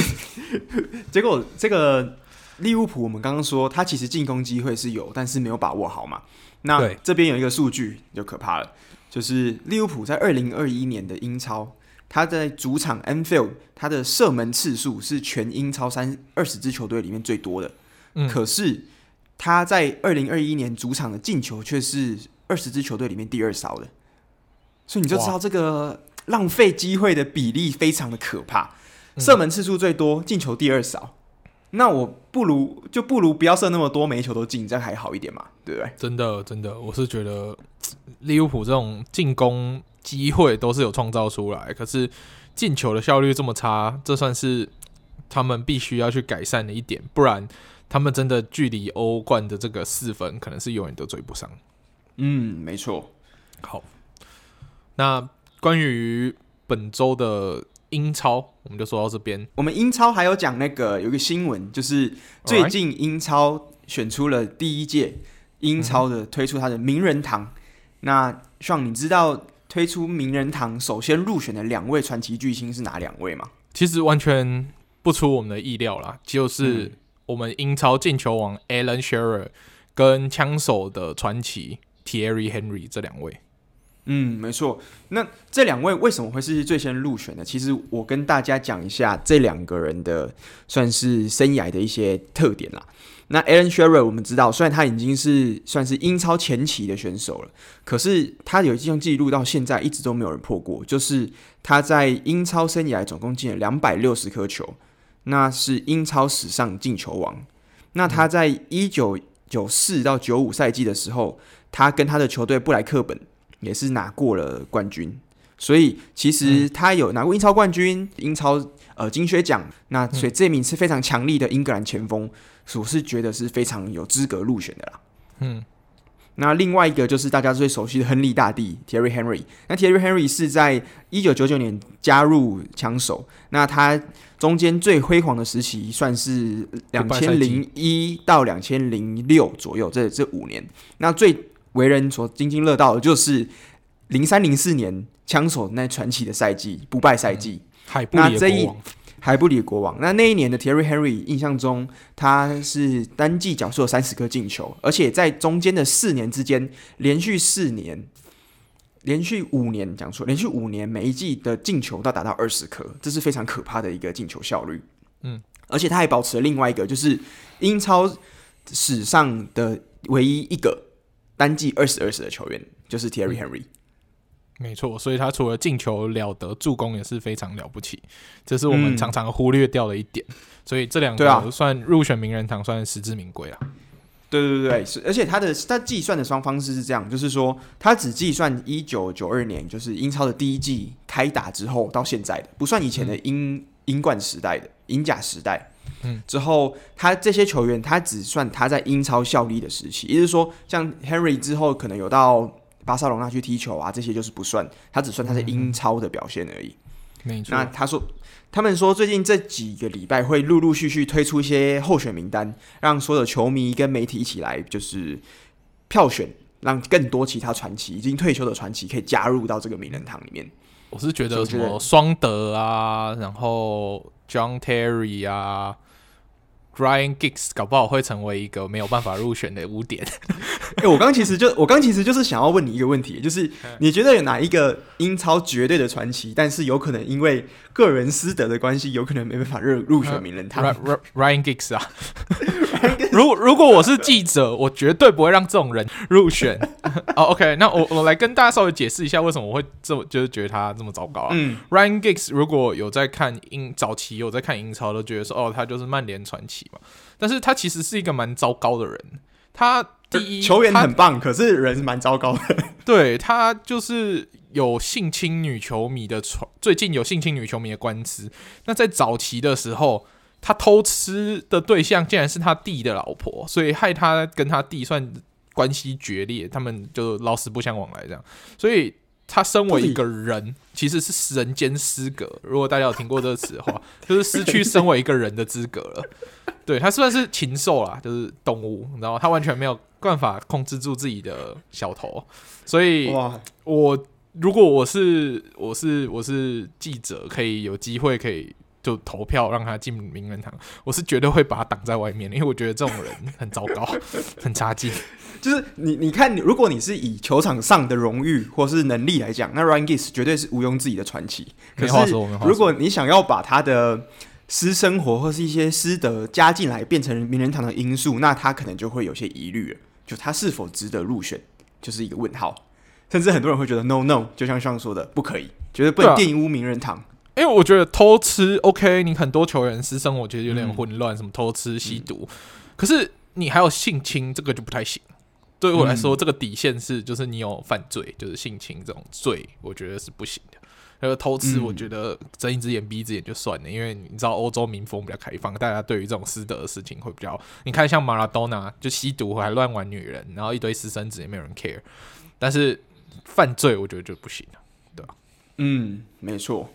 结果这个利物浦，我们刚刚说他其实进攻机会是有，但是没有把握好嘛。那这边有一个数据就可怕了，就是利物浦在二零二一年的英超。他在主场 Anfield，他的射门次数是全英超三二十支球队里面最多的。嗯，可是他在二零二一年主场的进球却是二十支球队里面第二少的。所以你就知道这个浪费机会的比例非常的可怕。射门次数最多，进球第二少。那我不如就不如不要射那么多，每一球都进，这样还好一点嘛，对不对？真的，真的，我是觉得利物浦这种进攻。机会都是有创造出来，可是进球的效率这么差，这算是他们必须要去改善的一点，不然他们真的距离欧冠的这个四分，可能是永远都追不上。嗯，没错。好，那关于本周的英超，我们就说到这边。我们英超还有讲那个有一个新闻，就是最近英超选出了第一届英超的推出他的名人堂。嗯、那像你知道？推出名人堂首先入选的两位传奇巨星是哪两位吗？其实完全不出我们的意料啦，就是我们英超进球王 Alan Shearer 跟枪手的传奇 Thierry Henry 这两位。嗯，没错。那这两位为什么会是最先入选的？其实我跟大家讲一下这两个人的算是生涯的一些特点啦。那 Alan Shearer 我们知道，虽然他已经是算是英超前期的选手了，可是他有一项记录到现在一直都没有人破过，就是他在英超生涯总共进了两百六十颗球，那是英超史上进球王。那他在一九九四到九五赛季的时候，他跟他的球队布莱克本也是拿过了冠军，所以其实他有拿过英超冠军、英超呃金靴奖，那所以这名是非常强力的英格兰前锋。我是觉得是非常有资格入选的啦。嗯。那另外一个就是大家最熟悉的亨利大帝 Thierry Henry。那 Thierry Henry 是在一九九九年加入枪手，那他中间最辉煌的时期算是两千零一到两千零六左右，这这五年。那最为人所津津乐道的就是零三零四年枪手那传奇的赛季，不败赛季。海布里国王。海布里国王，那那一年的 Thierry Henry 印象中，他是单季缴出了三十颗进球，而且在中间的四年之间，连续四年，连续五年讲错，连续五年每一季的进球都达到二十颗，这是非常可怕的一个进球效率。嗯，而且他还保持了另外一个，就是英超史上的唯一一个单季二十二十的球员，就是 Thierry Henry。嗯没错，所以他除了进球了得，助攻也是非常了不起，这是我们常常忽略掉的一点。嗯、所以这两个算入选名人堂，算实至名归啊。对对对对，是而且他的他计算的双方式是这样，就是说他只计算一九九二年，就是英超的第一季开打之后到现在的，不算以前的英、嗯、英冠时代的英甲时代。嗯，之后他这些球员，他只算他在英超效力的时期，也就是说，像 Henry 之后可能有到。巴塞罗那去踢球啊，这些就是不算，他只算他在英超的表现而已。没错。那他说，他们说最近这几个礼拜会陆陆续续推出一些候选名单，让所有的球迷跟媒体一起来就是票选，让更多其他传奇已经退休的传奇可以加入到这个名人堂里面。我是觉得什么双德啊，然后 John Terry 啊。Ryan Giggs 搞不好会成为一个没有办法入选的污点。哎、欸，我刚其实就我刚其实就是想要问你一个问题，就是你觉得有哪一个英超绝对的传奇，但是有可能因为个人私德的关系，有可能没办法入入选名人堂？Ryan Giggs 啊。如如果我是记者，我绝对不会让这种人入选。哦、oh,，OK，那我我来跟大家稍微解释一下为什么我会这么就是觉得他这么糟糕啊。嗯，Ryan Giggs 如果有在看英早期有在看英超，都觉得说哦，他就是曼联传奇嘛。但是他其实是一个蛮糟糕的人。他第一球员很棒，可是人蛮糟糕的。对，他就是有性侵女球迷的传，最近有性侵女球迷的官司。那在早期的时候。他偷吃的对象竟然是他弟的老婆，所以害他跟他弟算关系决裂，他们就老死不相往来这样。所以他身为一个人，其实是人间失格。如果大家有听过这个词的话，就是失去身为一个人的资格了。对，他算是禽兽啦，就是动物，然后他完全没有办法控制住自己的小头。所以，我如果我是我是我是记者，可以有机会可以。就投票让他进名人堂，我是绝对会把他挡在外面的，因为我觉得这种人很糟糕，很差劲。就是你，你看，如果你是以球场上的荣誉或是能力来讲，那 Ryan Giggs 绝对是毋庸置疑的传奇。可是，如果你想要把他的私生活或是一些私德加进来，变成名人堂的因素，那他可能就会有些疑虑了。就他是否值得入选，就是一个问号。甚至很多人会觉得 No No，就像上说的，不可以，绝对不能玷污名人堂。因为我觉得偷吃 OK，你很多球员私生活我觉得有点混乱，嗯、什么偷吃、吸毒，嗯、可是你还有性侵，这个就不太行。对我来说，嗯、这个底线是就是你有犯罪，就是性侵这种罪，我觉得是不行的。还有偷吃，我觉得睁一只眼闭一只眼就算了，嗯、因为你知道欧洲民风比较开放，大家对于这种私德的事情会比较。你看像马拉多纳就吸毒还乱玩女人，然后一堆私生子也没有人 care，但是犯罪我觉得就不行了，对吧？嗯，没错。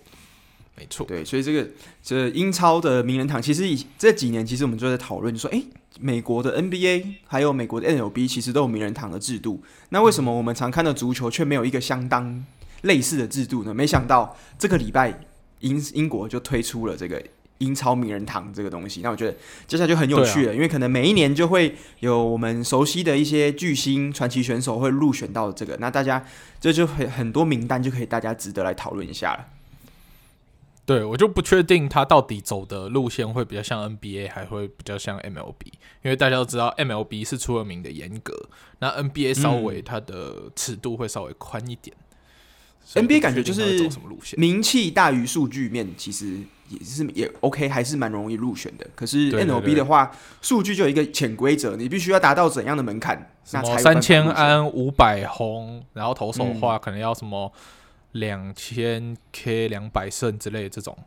没错，对，所以这个这英超的名人堂，其实以这几年，其实我们就在讨论，就说，哎，美国的 NBA 还有美国的 NLB 其实都有名人堂的制度。那为什么我们常看的足球却没有一个相当类似的制度呢？没想到这个礼拜英英国就推出了这个英超名人堂这个东西。那我觉得接下来就很有趣了，啊、因为可能每一年就会有我们熟悉的一些巨星、传奇选手会入选到这个，那大家这就很很多名单就可以大家值得来讨论一下了。对，我就不确定他到底走的路线会比较像 NBA，还会比较像 MLB，因为大家都知道 MLB 是出了名的严格，那 NBA 稍微它的尺度会稍微宽一点。嗯、NBA 感觉就是走什么路线，名气大于数据面，其实也是也 OK，还是蛮容易入选的。可是 MLB 的话，数据就有一个潜规则，你必须要达到怎样的门槛？那才三千安五百轰，然后投手的话可能要什么？两千 K 两百胜之类的这种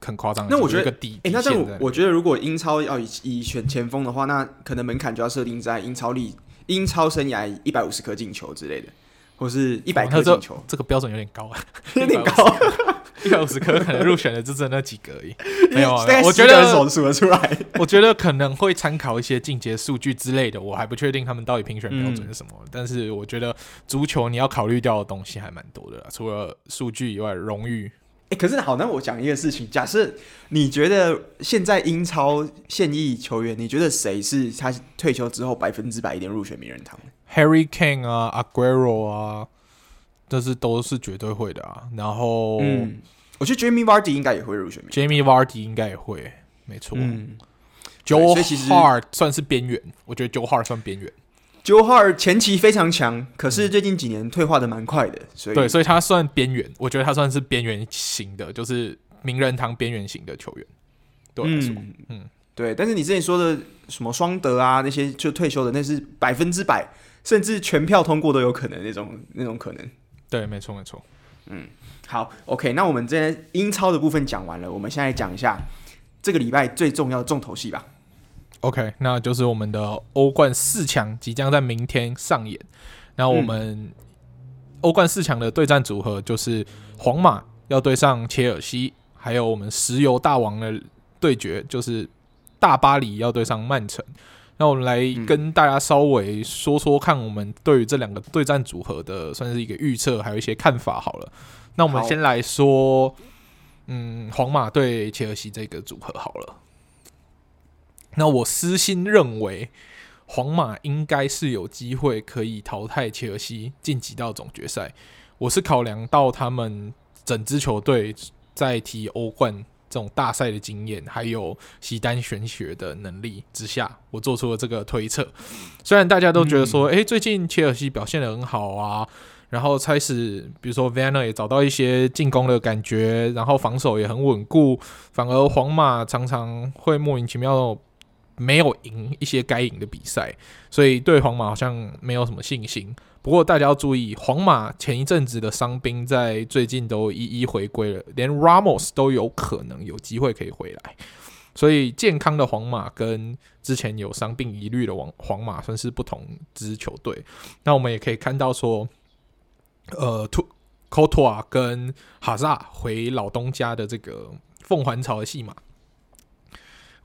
很夸张。那我觉得，哎、欸，那这样我觉得，如果英超要以以选前锋的话，那可能门槛就要设定在英超历英超生涯一百五十颗进球之类的，或是一百颗进球，这个标准有点高啊，有点高。一百五十颗可能入选的就只有那几个而已，没有啊。我觉得数得出来。我觉得可能会参考一些进阶数据之类的，我还不确定他们到底评选标准是什么。嗯、但是我觉得足球你要考虑掉的东西还蛮多的，除了数据以外，荣誉。哎，可是好，那我讲一个事情，假设你觉得现在英超现役球员，你觉得谁是他退休之后百分之百一定入选名人堂？Harry Kane 啊，Aguero 啊。这是都是绝对会的啊，然后，嗯，我觉得 Jamie Vardy 应该也会入选。Jamie Vardy 应该也会，没错。嗯，Joe Hart 算是边缘，我觉得 Joe Hart 算边缘。Joe Hart 前期非常强，可是最近几年退化的蛮快的，所以对，所以他算边缘。我觉得他算是边缘型的，就是名人堂边缘型的球员。对，嗯，嗯，对。但是你之前说的什么双德啊，那些就退休的，那是百分之百，甚至全票通过都有可能那种那种可能。对，没错，没错。嗯，好，OK，那我们这英超的部分讲完了，我们现在讲一下这个礼拜最重要的重头戏吧。OK，那就是我们的欧冠四强即将在明天上演。那我们欧冠四强的对战组合就是皇马要对上切尔西，还有我们石油大王的对决就是大巴黎要对上曼城。那我们来跟大家稍微说说看，我们对于这两个对战组合的算是一个预测，还有一些看法好了。那我们先来说，嗯，皇马对切尔西这个组合好了。那我私心认为，皇马应该是有机会可以淘汰切尔西，晋级到总决赛。我是考量到他们整支球队在踢欧冠。这种大赛的经验，还有西单玄学的能力之下，我做出了这个推测。虽然大家都觉得说，诶、嗯欸，最近切尔西表现得很好啊，然后开始，比如说 Vanner 也找到一些进攻的感觉，然后防守也很稳固，反而皇马常常会莫名其妙没有赢一些该赢的比赛，所以对皇马好像没有什么信心。不过大家要注意，皇马前一阵子的伤兵在最近都一一回归了，连 Ramos 都有可能有机会可以回来，所以健康的皇马跟之前有伤病疑虑的皇皇马算是不同支球队。那我们也可以看到说，呃，图科托瓦跟哈萨回老东家的这个凤还巢的戏码，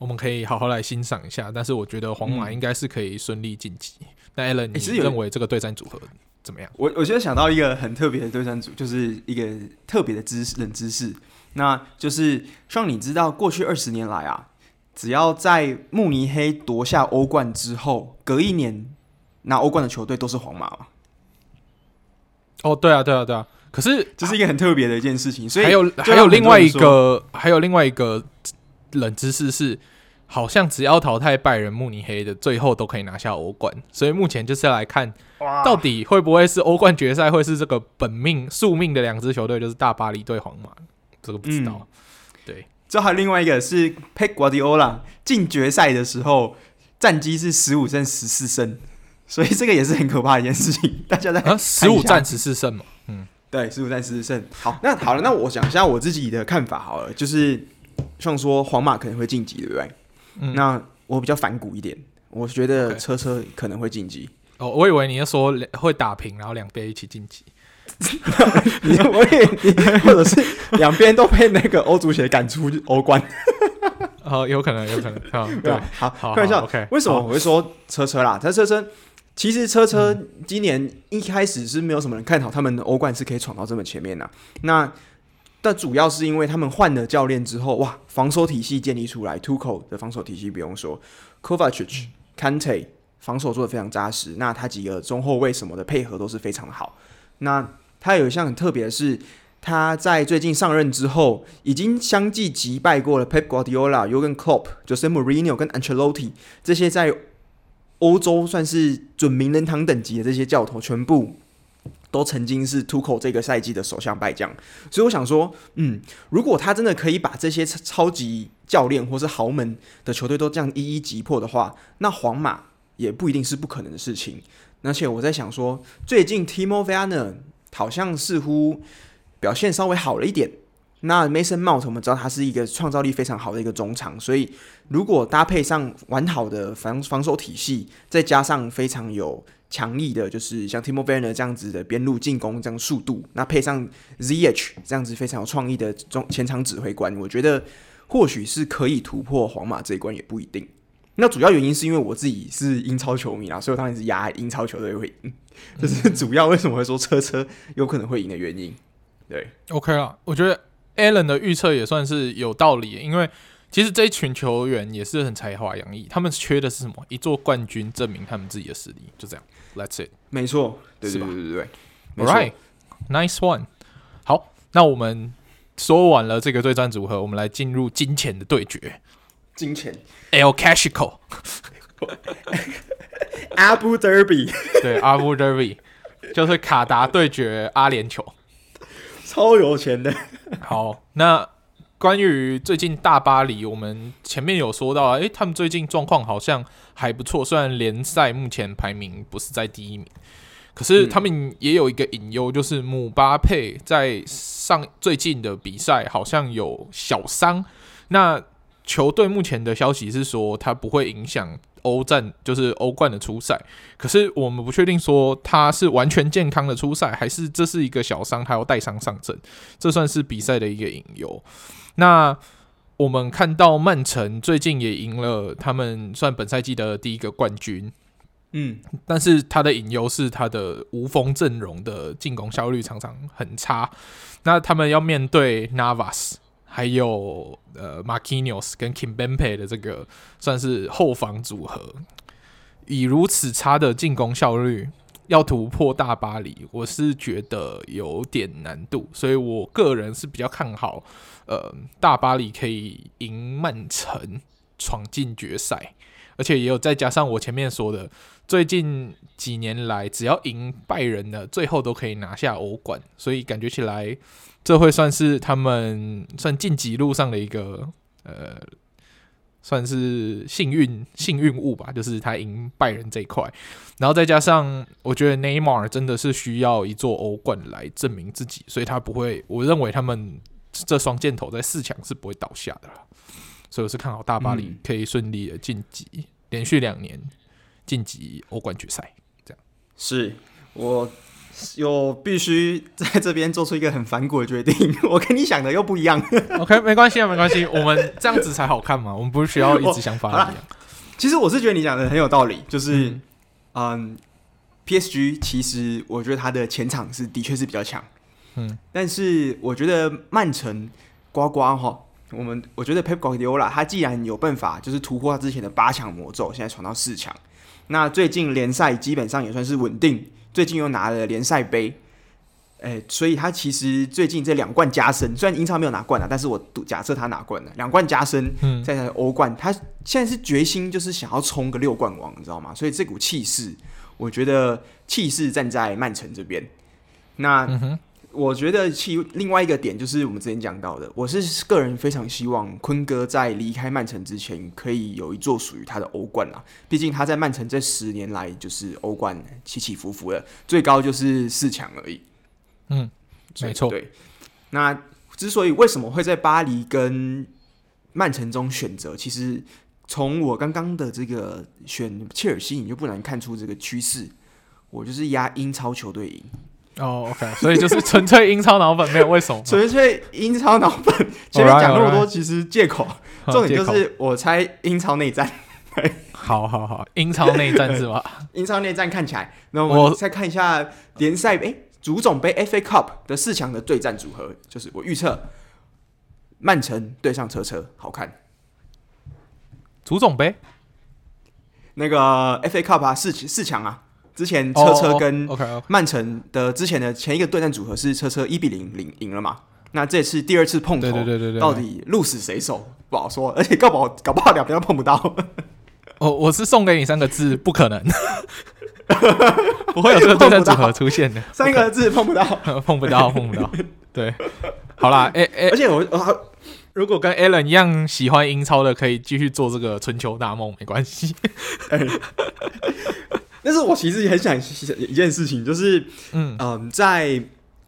我们可以好好来欣赏一下。但是我觉得皇马应该是可以顺利晋级。嗯那 Allen，你认为这个对战组合怎么样？我我觉得想到一个很特别的对战组，就是一个特别的知识冷知识，那就是像你知道，过去二十年来啊，只要在慕尼黑夺下欧冠之后，隔一年拿欧冠的球队都是皇马嘛？哦，对啊，对啊，对啊。可是这是一个很特别的一件事情，所以还有还有另外一个还有另外一个冷知识是。好像只要淘汰拜仁慕尼黑的，最后都可以拿下欧冠。所以目前就是要来看，到底会不会是欧冠决赛，会是这个本命宿命的两支球队，就是大巴黎对皇马。这个不知道。嗯、对，这还有另外一个是 Pep Guardiola 进决赛的时候，战绩是十五胜十四胜，所以这个也是很可怕的一件事情。大家在啊，十五战十四胜嘛，嗯，对，十五战十四胜。好，那好了，那我讲一下我自己的看法好了，就是像说皇马可能会晋级，对不对？嗯、那我比较反骨一点，我觉得车车可能会晋级。哦，我以为你要说会打平，然后两边一起晋级。你我也，或者是两边都被那个欧足协赶出欧冠。哦，有可能，有可能。好，对，好，开玩笑。OK，为什么我会说车车啦？他车车其实车车今年一开始是没有什么人看好他们的欧冠是可以闯到这么前面的。那但主要是因为他们换了教练之后，哇，防守体系建立出来，Tuchel 的防守体系不用说，Kovacic、Kante 防守做的非常扎实。那他几个中后卫什么的配合都是非常的好。那他有一项很特别的是，他在最近上任之后，已经相继击败过了 Pep Guardiola、Jurgen Klopp、Jose Mourinho 跟 Ancelotti 这些在欧洲算是准名人堂等级的这些教头，全部。都曾经是 Tuchel 这个赛季的首相败将，所以我想说，嗯，如果他真的可以把这些超级教练或是豪门的球队都这样一一击破的话，那皇马也不一定是不可能的事情。而且我在想说，最近 Timo Werner 好像似乎表现稍微好了一点，那 Mason Mount 我们知道他是一个创造力非常好的一个中场，所以如果搭配上完好的防防守体系，再加上非常有强力的，就是像 Timo Werner 这样子的边路进攻这样速度，那配上 ZH 这样子非常有创意的中前场指挥官，我觉得或许是可以突破皇马这一关，也不一定。那主要原因是因为我自己是英超球迷啦，所以我当然是压英超球队会赢，这、就是主要为什么会说车车有可能会赢的原因。对，OK 了，我觉得。Allen 的预测也算是有道理，因为其实这一群球员也是很才华洋溢，他们缺的是什么？一座冠军证明他们自己的实力，就这样。That's it，没错，对对对对对，对，Right，nice one。好，那我们说完了这个对战组合，我们来进入金钱的对决。金钱，El Clasico，Abu Dhabi，对，Abu Dhabi 就是卡达对决阿联酋。超有钱的。好，那关于最近大巴黎，我们前面有说到，诶，他们最近状况好像还不错，虽然联赛目前排名不是在第一名，可是他们也有一个隐忧，就是姆巴佩在上最近的比赛好像有小伤。那球队目前的消息是说，他不会影响。欧战就是欧冠的初赛，可是我们不确定说他是完全健康的初赛，还是这是一个小伤，他要带伤上阵，这算是比赛的一个隐忧。那我们看到曼城最近也赢了，他们算本赛季的第一个冠军，嗯，但是他的隐忧是他的无锋阵容的进攻效率常常很差，那他们要面对 Navas。还有呃，Marquinhos 跟 Kimpembe 的这个算是后防组合，以如此差的进攻效率，要突破大巴黎，我是觉得有点难度，所以我个人是比较看好，呃，大巴黎可以赢曼城，闯进决赛，而且也有再加上我前面说的，最近几年来只要赢拜仁的，最后都可以拿下欧冠，所以感觉起来。这会算是他们算晋级路上的一个呃，算是幸运幸运物吧，就是他赢拜仁这一块，然后再加上我觉得内马尔真的是需要一座欧冠来证明自己，所以他不会，我认为他们这双箭头在四强是不会倒下的，所以我是看好大巴黎可以顺利的晋级，嗯、连续两年晋级欧冠决赛，这样是我。有必须在这边做出一个很反骨的决定，我跟你想的又不一样。OK，没关系啊，没关系，我们这样子才好看嘛。我们不是需要一直想法一样。其实我是觉得你讲的很有道理，就是嗯，嗯，PSG 其实我觉得他的前场是的确是比较强，嗯，但是我觉得曼城呱呱哈，我们我觉得 Pep Guardiola 他既然有办法，就是突破他之前的八强魔咒，现在闯到四强，那最近联赛基本上也算是稳定。最近又拿了联赛杯，哎、欸，所以他其实最近这两冠加身，虽然英超没有拿冠啊，但是我赌假设他拿冠了，两冠加身，嗯，再来欧冠，他现在是决心就是想要冲个六冠王，你知道吗？所以这股气势，我觉得气势站在曼城这边，那。嗯我觉得其另外一个点就是我们之前讲到的，我是个人非常希望坤哥在离开曼城之前可以有一座属于他的欧冠啊。毕竟他在曼城这十年来就是欧冠起起伏伏的，最高就是四强而已。嗯，没错。对。那之所以为什么会在巴黎跟曼城中选择，其实从我刚刚的这个选切尔西，你就不难看出这个趋势。我就是压英超球队赢。哦、oh，OK，所以就是纯粹英超脑粉，没有为什么？纯粹英超脑粉，前面讲那么多，其实借口。重点就是我猜英超内战。好好好，英超内战是吧？英超内战看起来，那我们再看一下联赛，哎，足总杯 FA Cup 的四强的对战组合，就是我预测曼城对上车车，好看。足总杯那个 FA Cup 啊，四四强啊。之前车车跟曼城的之前的前一个对战组合是车车一比零领赢了嘛？那这次第二次碰头，对对对对，到底鹿死谁手不好说，而且搞不好搞不好两边都碰不到。哦，我是送给你三个字：不可能，不会有这个对战组合出现的。三个字碰不到，碰不到，碰不到。对，好啦，哎、欸、哎、欸，而且我我如果跟 Alan 一样喜欢英超的，可以继续做这个春秋大梦，没关系。欸但是我其实也很想一件事情，就是，嗯。嗯，在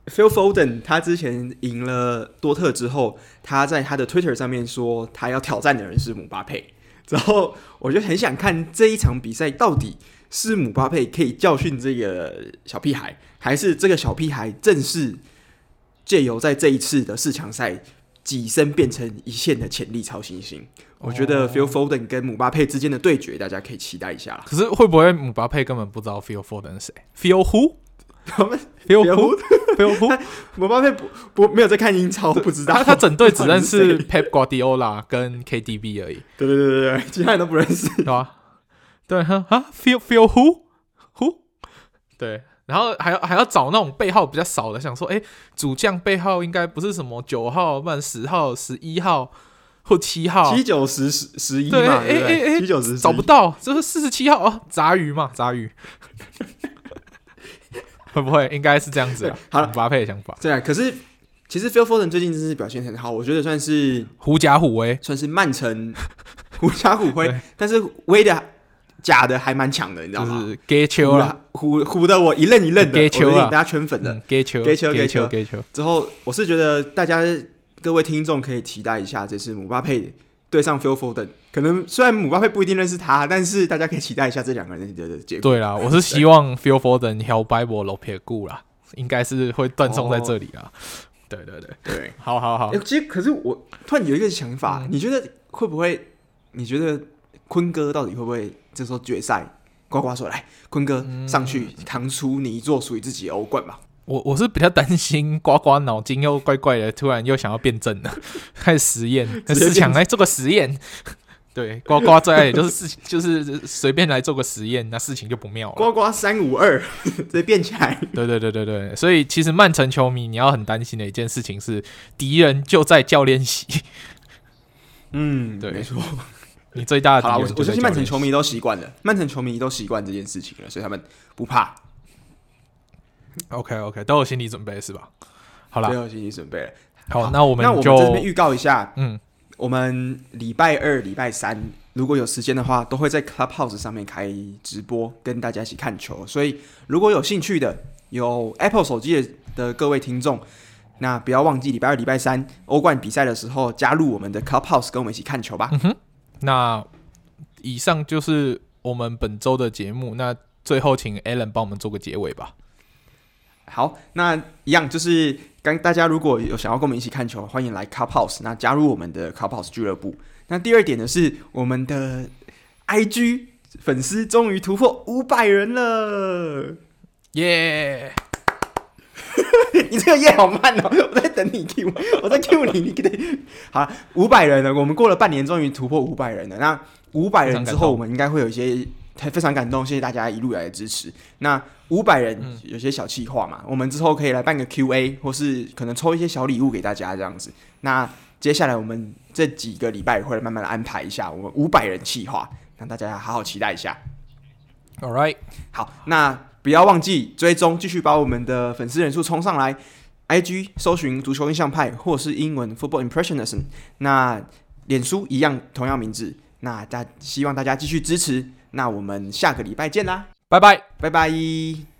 Phil Foden 他之前赢了多特之后，他在他的 Twitter 上面说他要挑战的人是姆巴佩，然后我就很想看这一场比赛到底是姆巴佩可以教训这个小屁孩，还是这个小屁孩正是借由在这一次的四强赛跻身变成一线的潜力超新星。我觉得 Phil Foden 跟姆巴佩之间的对决，大家可以期待一下。可是会不会姆巴佩根本不知道 Phil Foden 是谁？Phil who？我们 Phil who？Phil who？姆巴佩不不没有在看英超，不知道。他他整队只认识 Pep Guardiola 跟 KDB 而已。对对对对对，其他人都不认识，对吧？对哈啊，Phil Phil who who？对，然后还要还要找那种背号比较少的，想说，哎，主将背号应该不是什么九号，不然十号、十一号。或七号，七九十十十一嘛，对不对？七九十找不到，这是四十七号哦，杂鱼嘛，杂鱼，会不会应该是这样子啊？好了，姆巴佩的想法。对啊，可是其实 Phil Foden 最近真是表现很好，我觉得算是狐假虎威，算是曼城狐假虎威，但是威的假的还蛮强的，你知道吗？就是给球了，唬唬的我一愣一愣的，给球了，大家圈粉的，给球，给球，给球，给球。之后我是觉得大家。各位听众可以期待一下，这次姆巴佩对上 Phil Foden。可能虽然姆巴佩不一定认识他，但是大家可以期待一下这两个人的结果。对啦，我是希望 Phil Foden 还有拜博罗撇固啦，应该是会断送在这里啦。对对对对，好好好。其实可是我突然有一个想法，你觉得会不会？你觉得坤哥到底会不会这时候决赛呱呱说来，坤哥上去扛出你一座属于自己的欧冠吧？我我是比较担心呱呱脑筋又怪怪的，突然又想要变正了，开始实验，思想来做个实验。对，呱呱最爱也就是事情，就是随便来做个实验，那事情就不妙了。呱呱三五二，直接变起来。对对对对对，所以其实曼城球迷你要很担心的一件事情是，敌人就在教练席。嗯，对，没错。你最大的我我相信曼城球迷都习惯了，曼城球迷都习惯这件事情了，所以他们不怕。OK OK，都有心理准备是吧？好了，都有心理准备了。好，好那我们就那我们这边预告一下，嗯，我们礼拜二、礼拜三如果有时间的话，都会在 Clubhouse 上面开直播，跟大家一起看球。所以如果有兴趣的，有 Apple 手机的的各位听众，那不要忘记礼拜二、礼拜三欧冠比赛的时候加入我们的 Clubhouse，跟我们一起看球吧。嗯哼，那以上就是我们本周的节目。那最后，请 Alan 帮我们做个结尾吧。好，那一样就是刚大家如果有想要跟我们一起看球，欢迎来 Clubhouse，那加入我们的 Clubhouse 俱乐部。那第二点呢是我们的 IG 粉丝终于突破五百人了，耶、yeah! 你这个耶好慢哦，我在等你 Q，我在 Q 你，你给好五百人了，我们过了半年终于突破五百人了。那五百人之后，我们应该会有一些。非常感动，谢谢大家一路以来的支持。那五百人有些小企划嘛，嗯，我们之后可以来办个 Q&A，或是可能抽一些小礼物给大家这样子。那接下来我们这几个礼拜会慢慢的安排一下我们五百人企划，让大家好好期待一下。All right，好，那不要忘记追踪，继续把我们的粉丝人数冲上来。IG 搜寻足球印象派，或是英文 Football Impressionism。那脸书一样同样名字。那大希望大家继续支持。那我们下个礼拜见啦，拜拜，拜拜。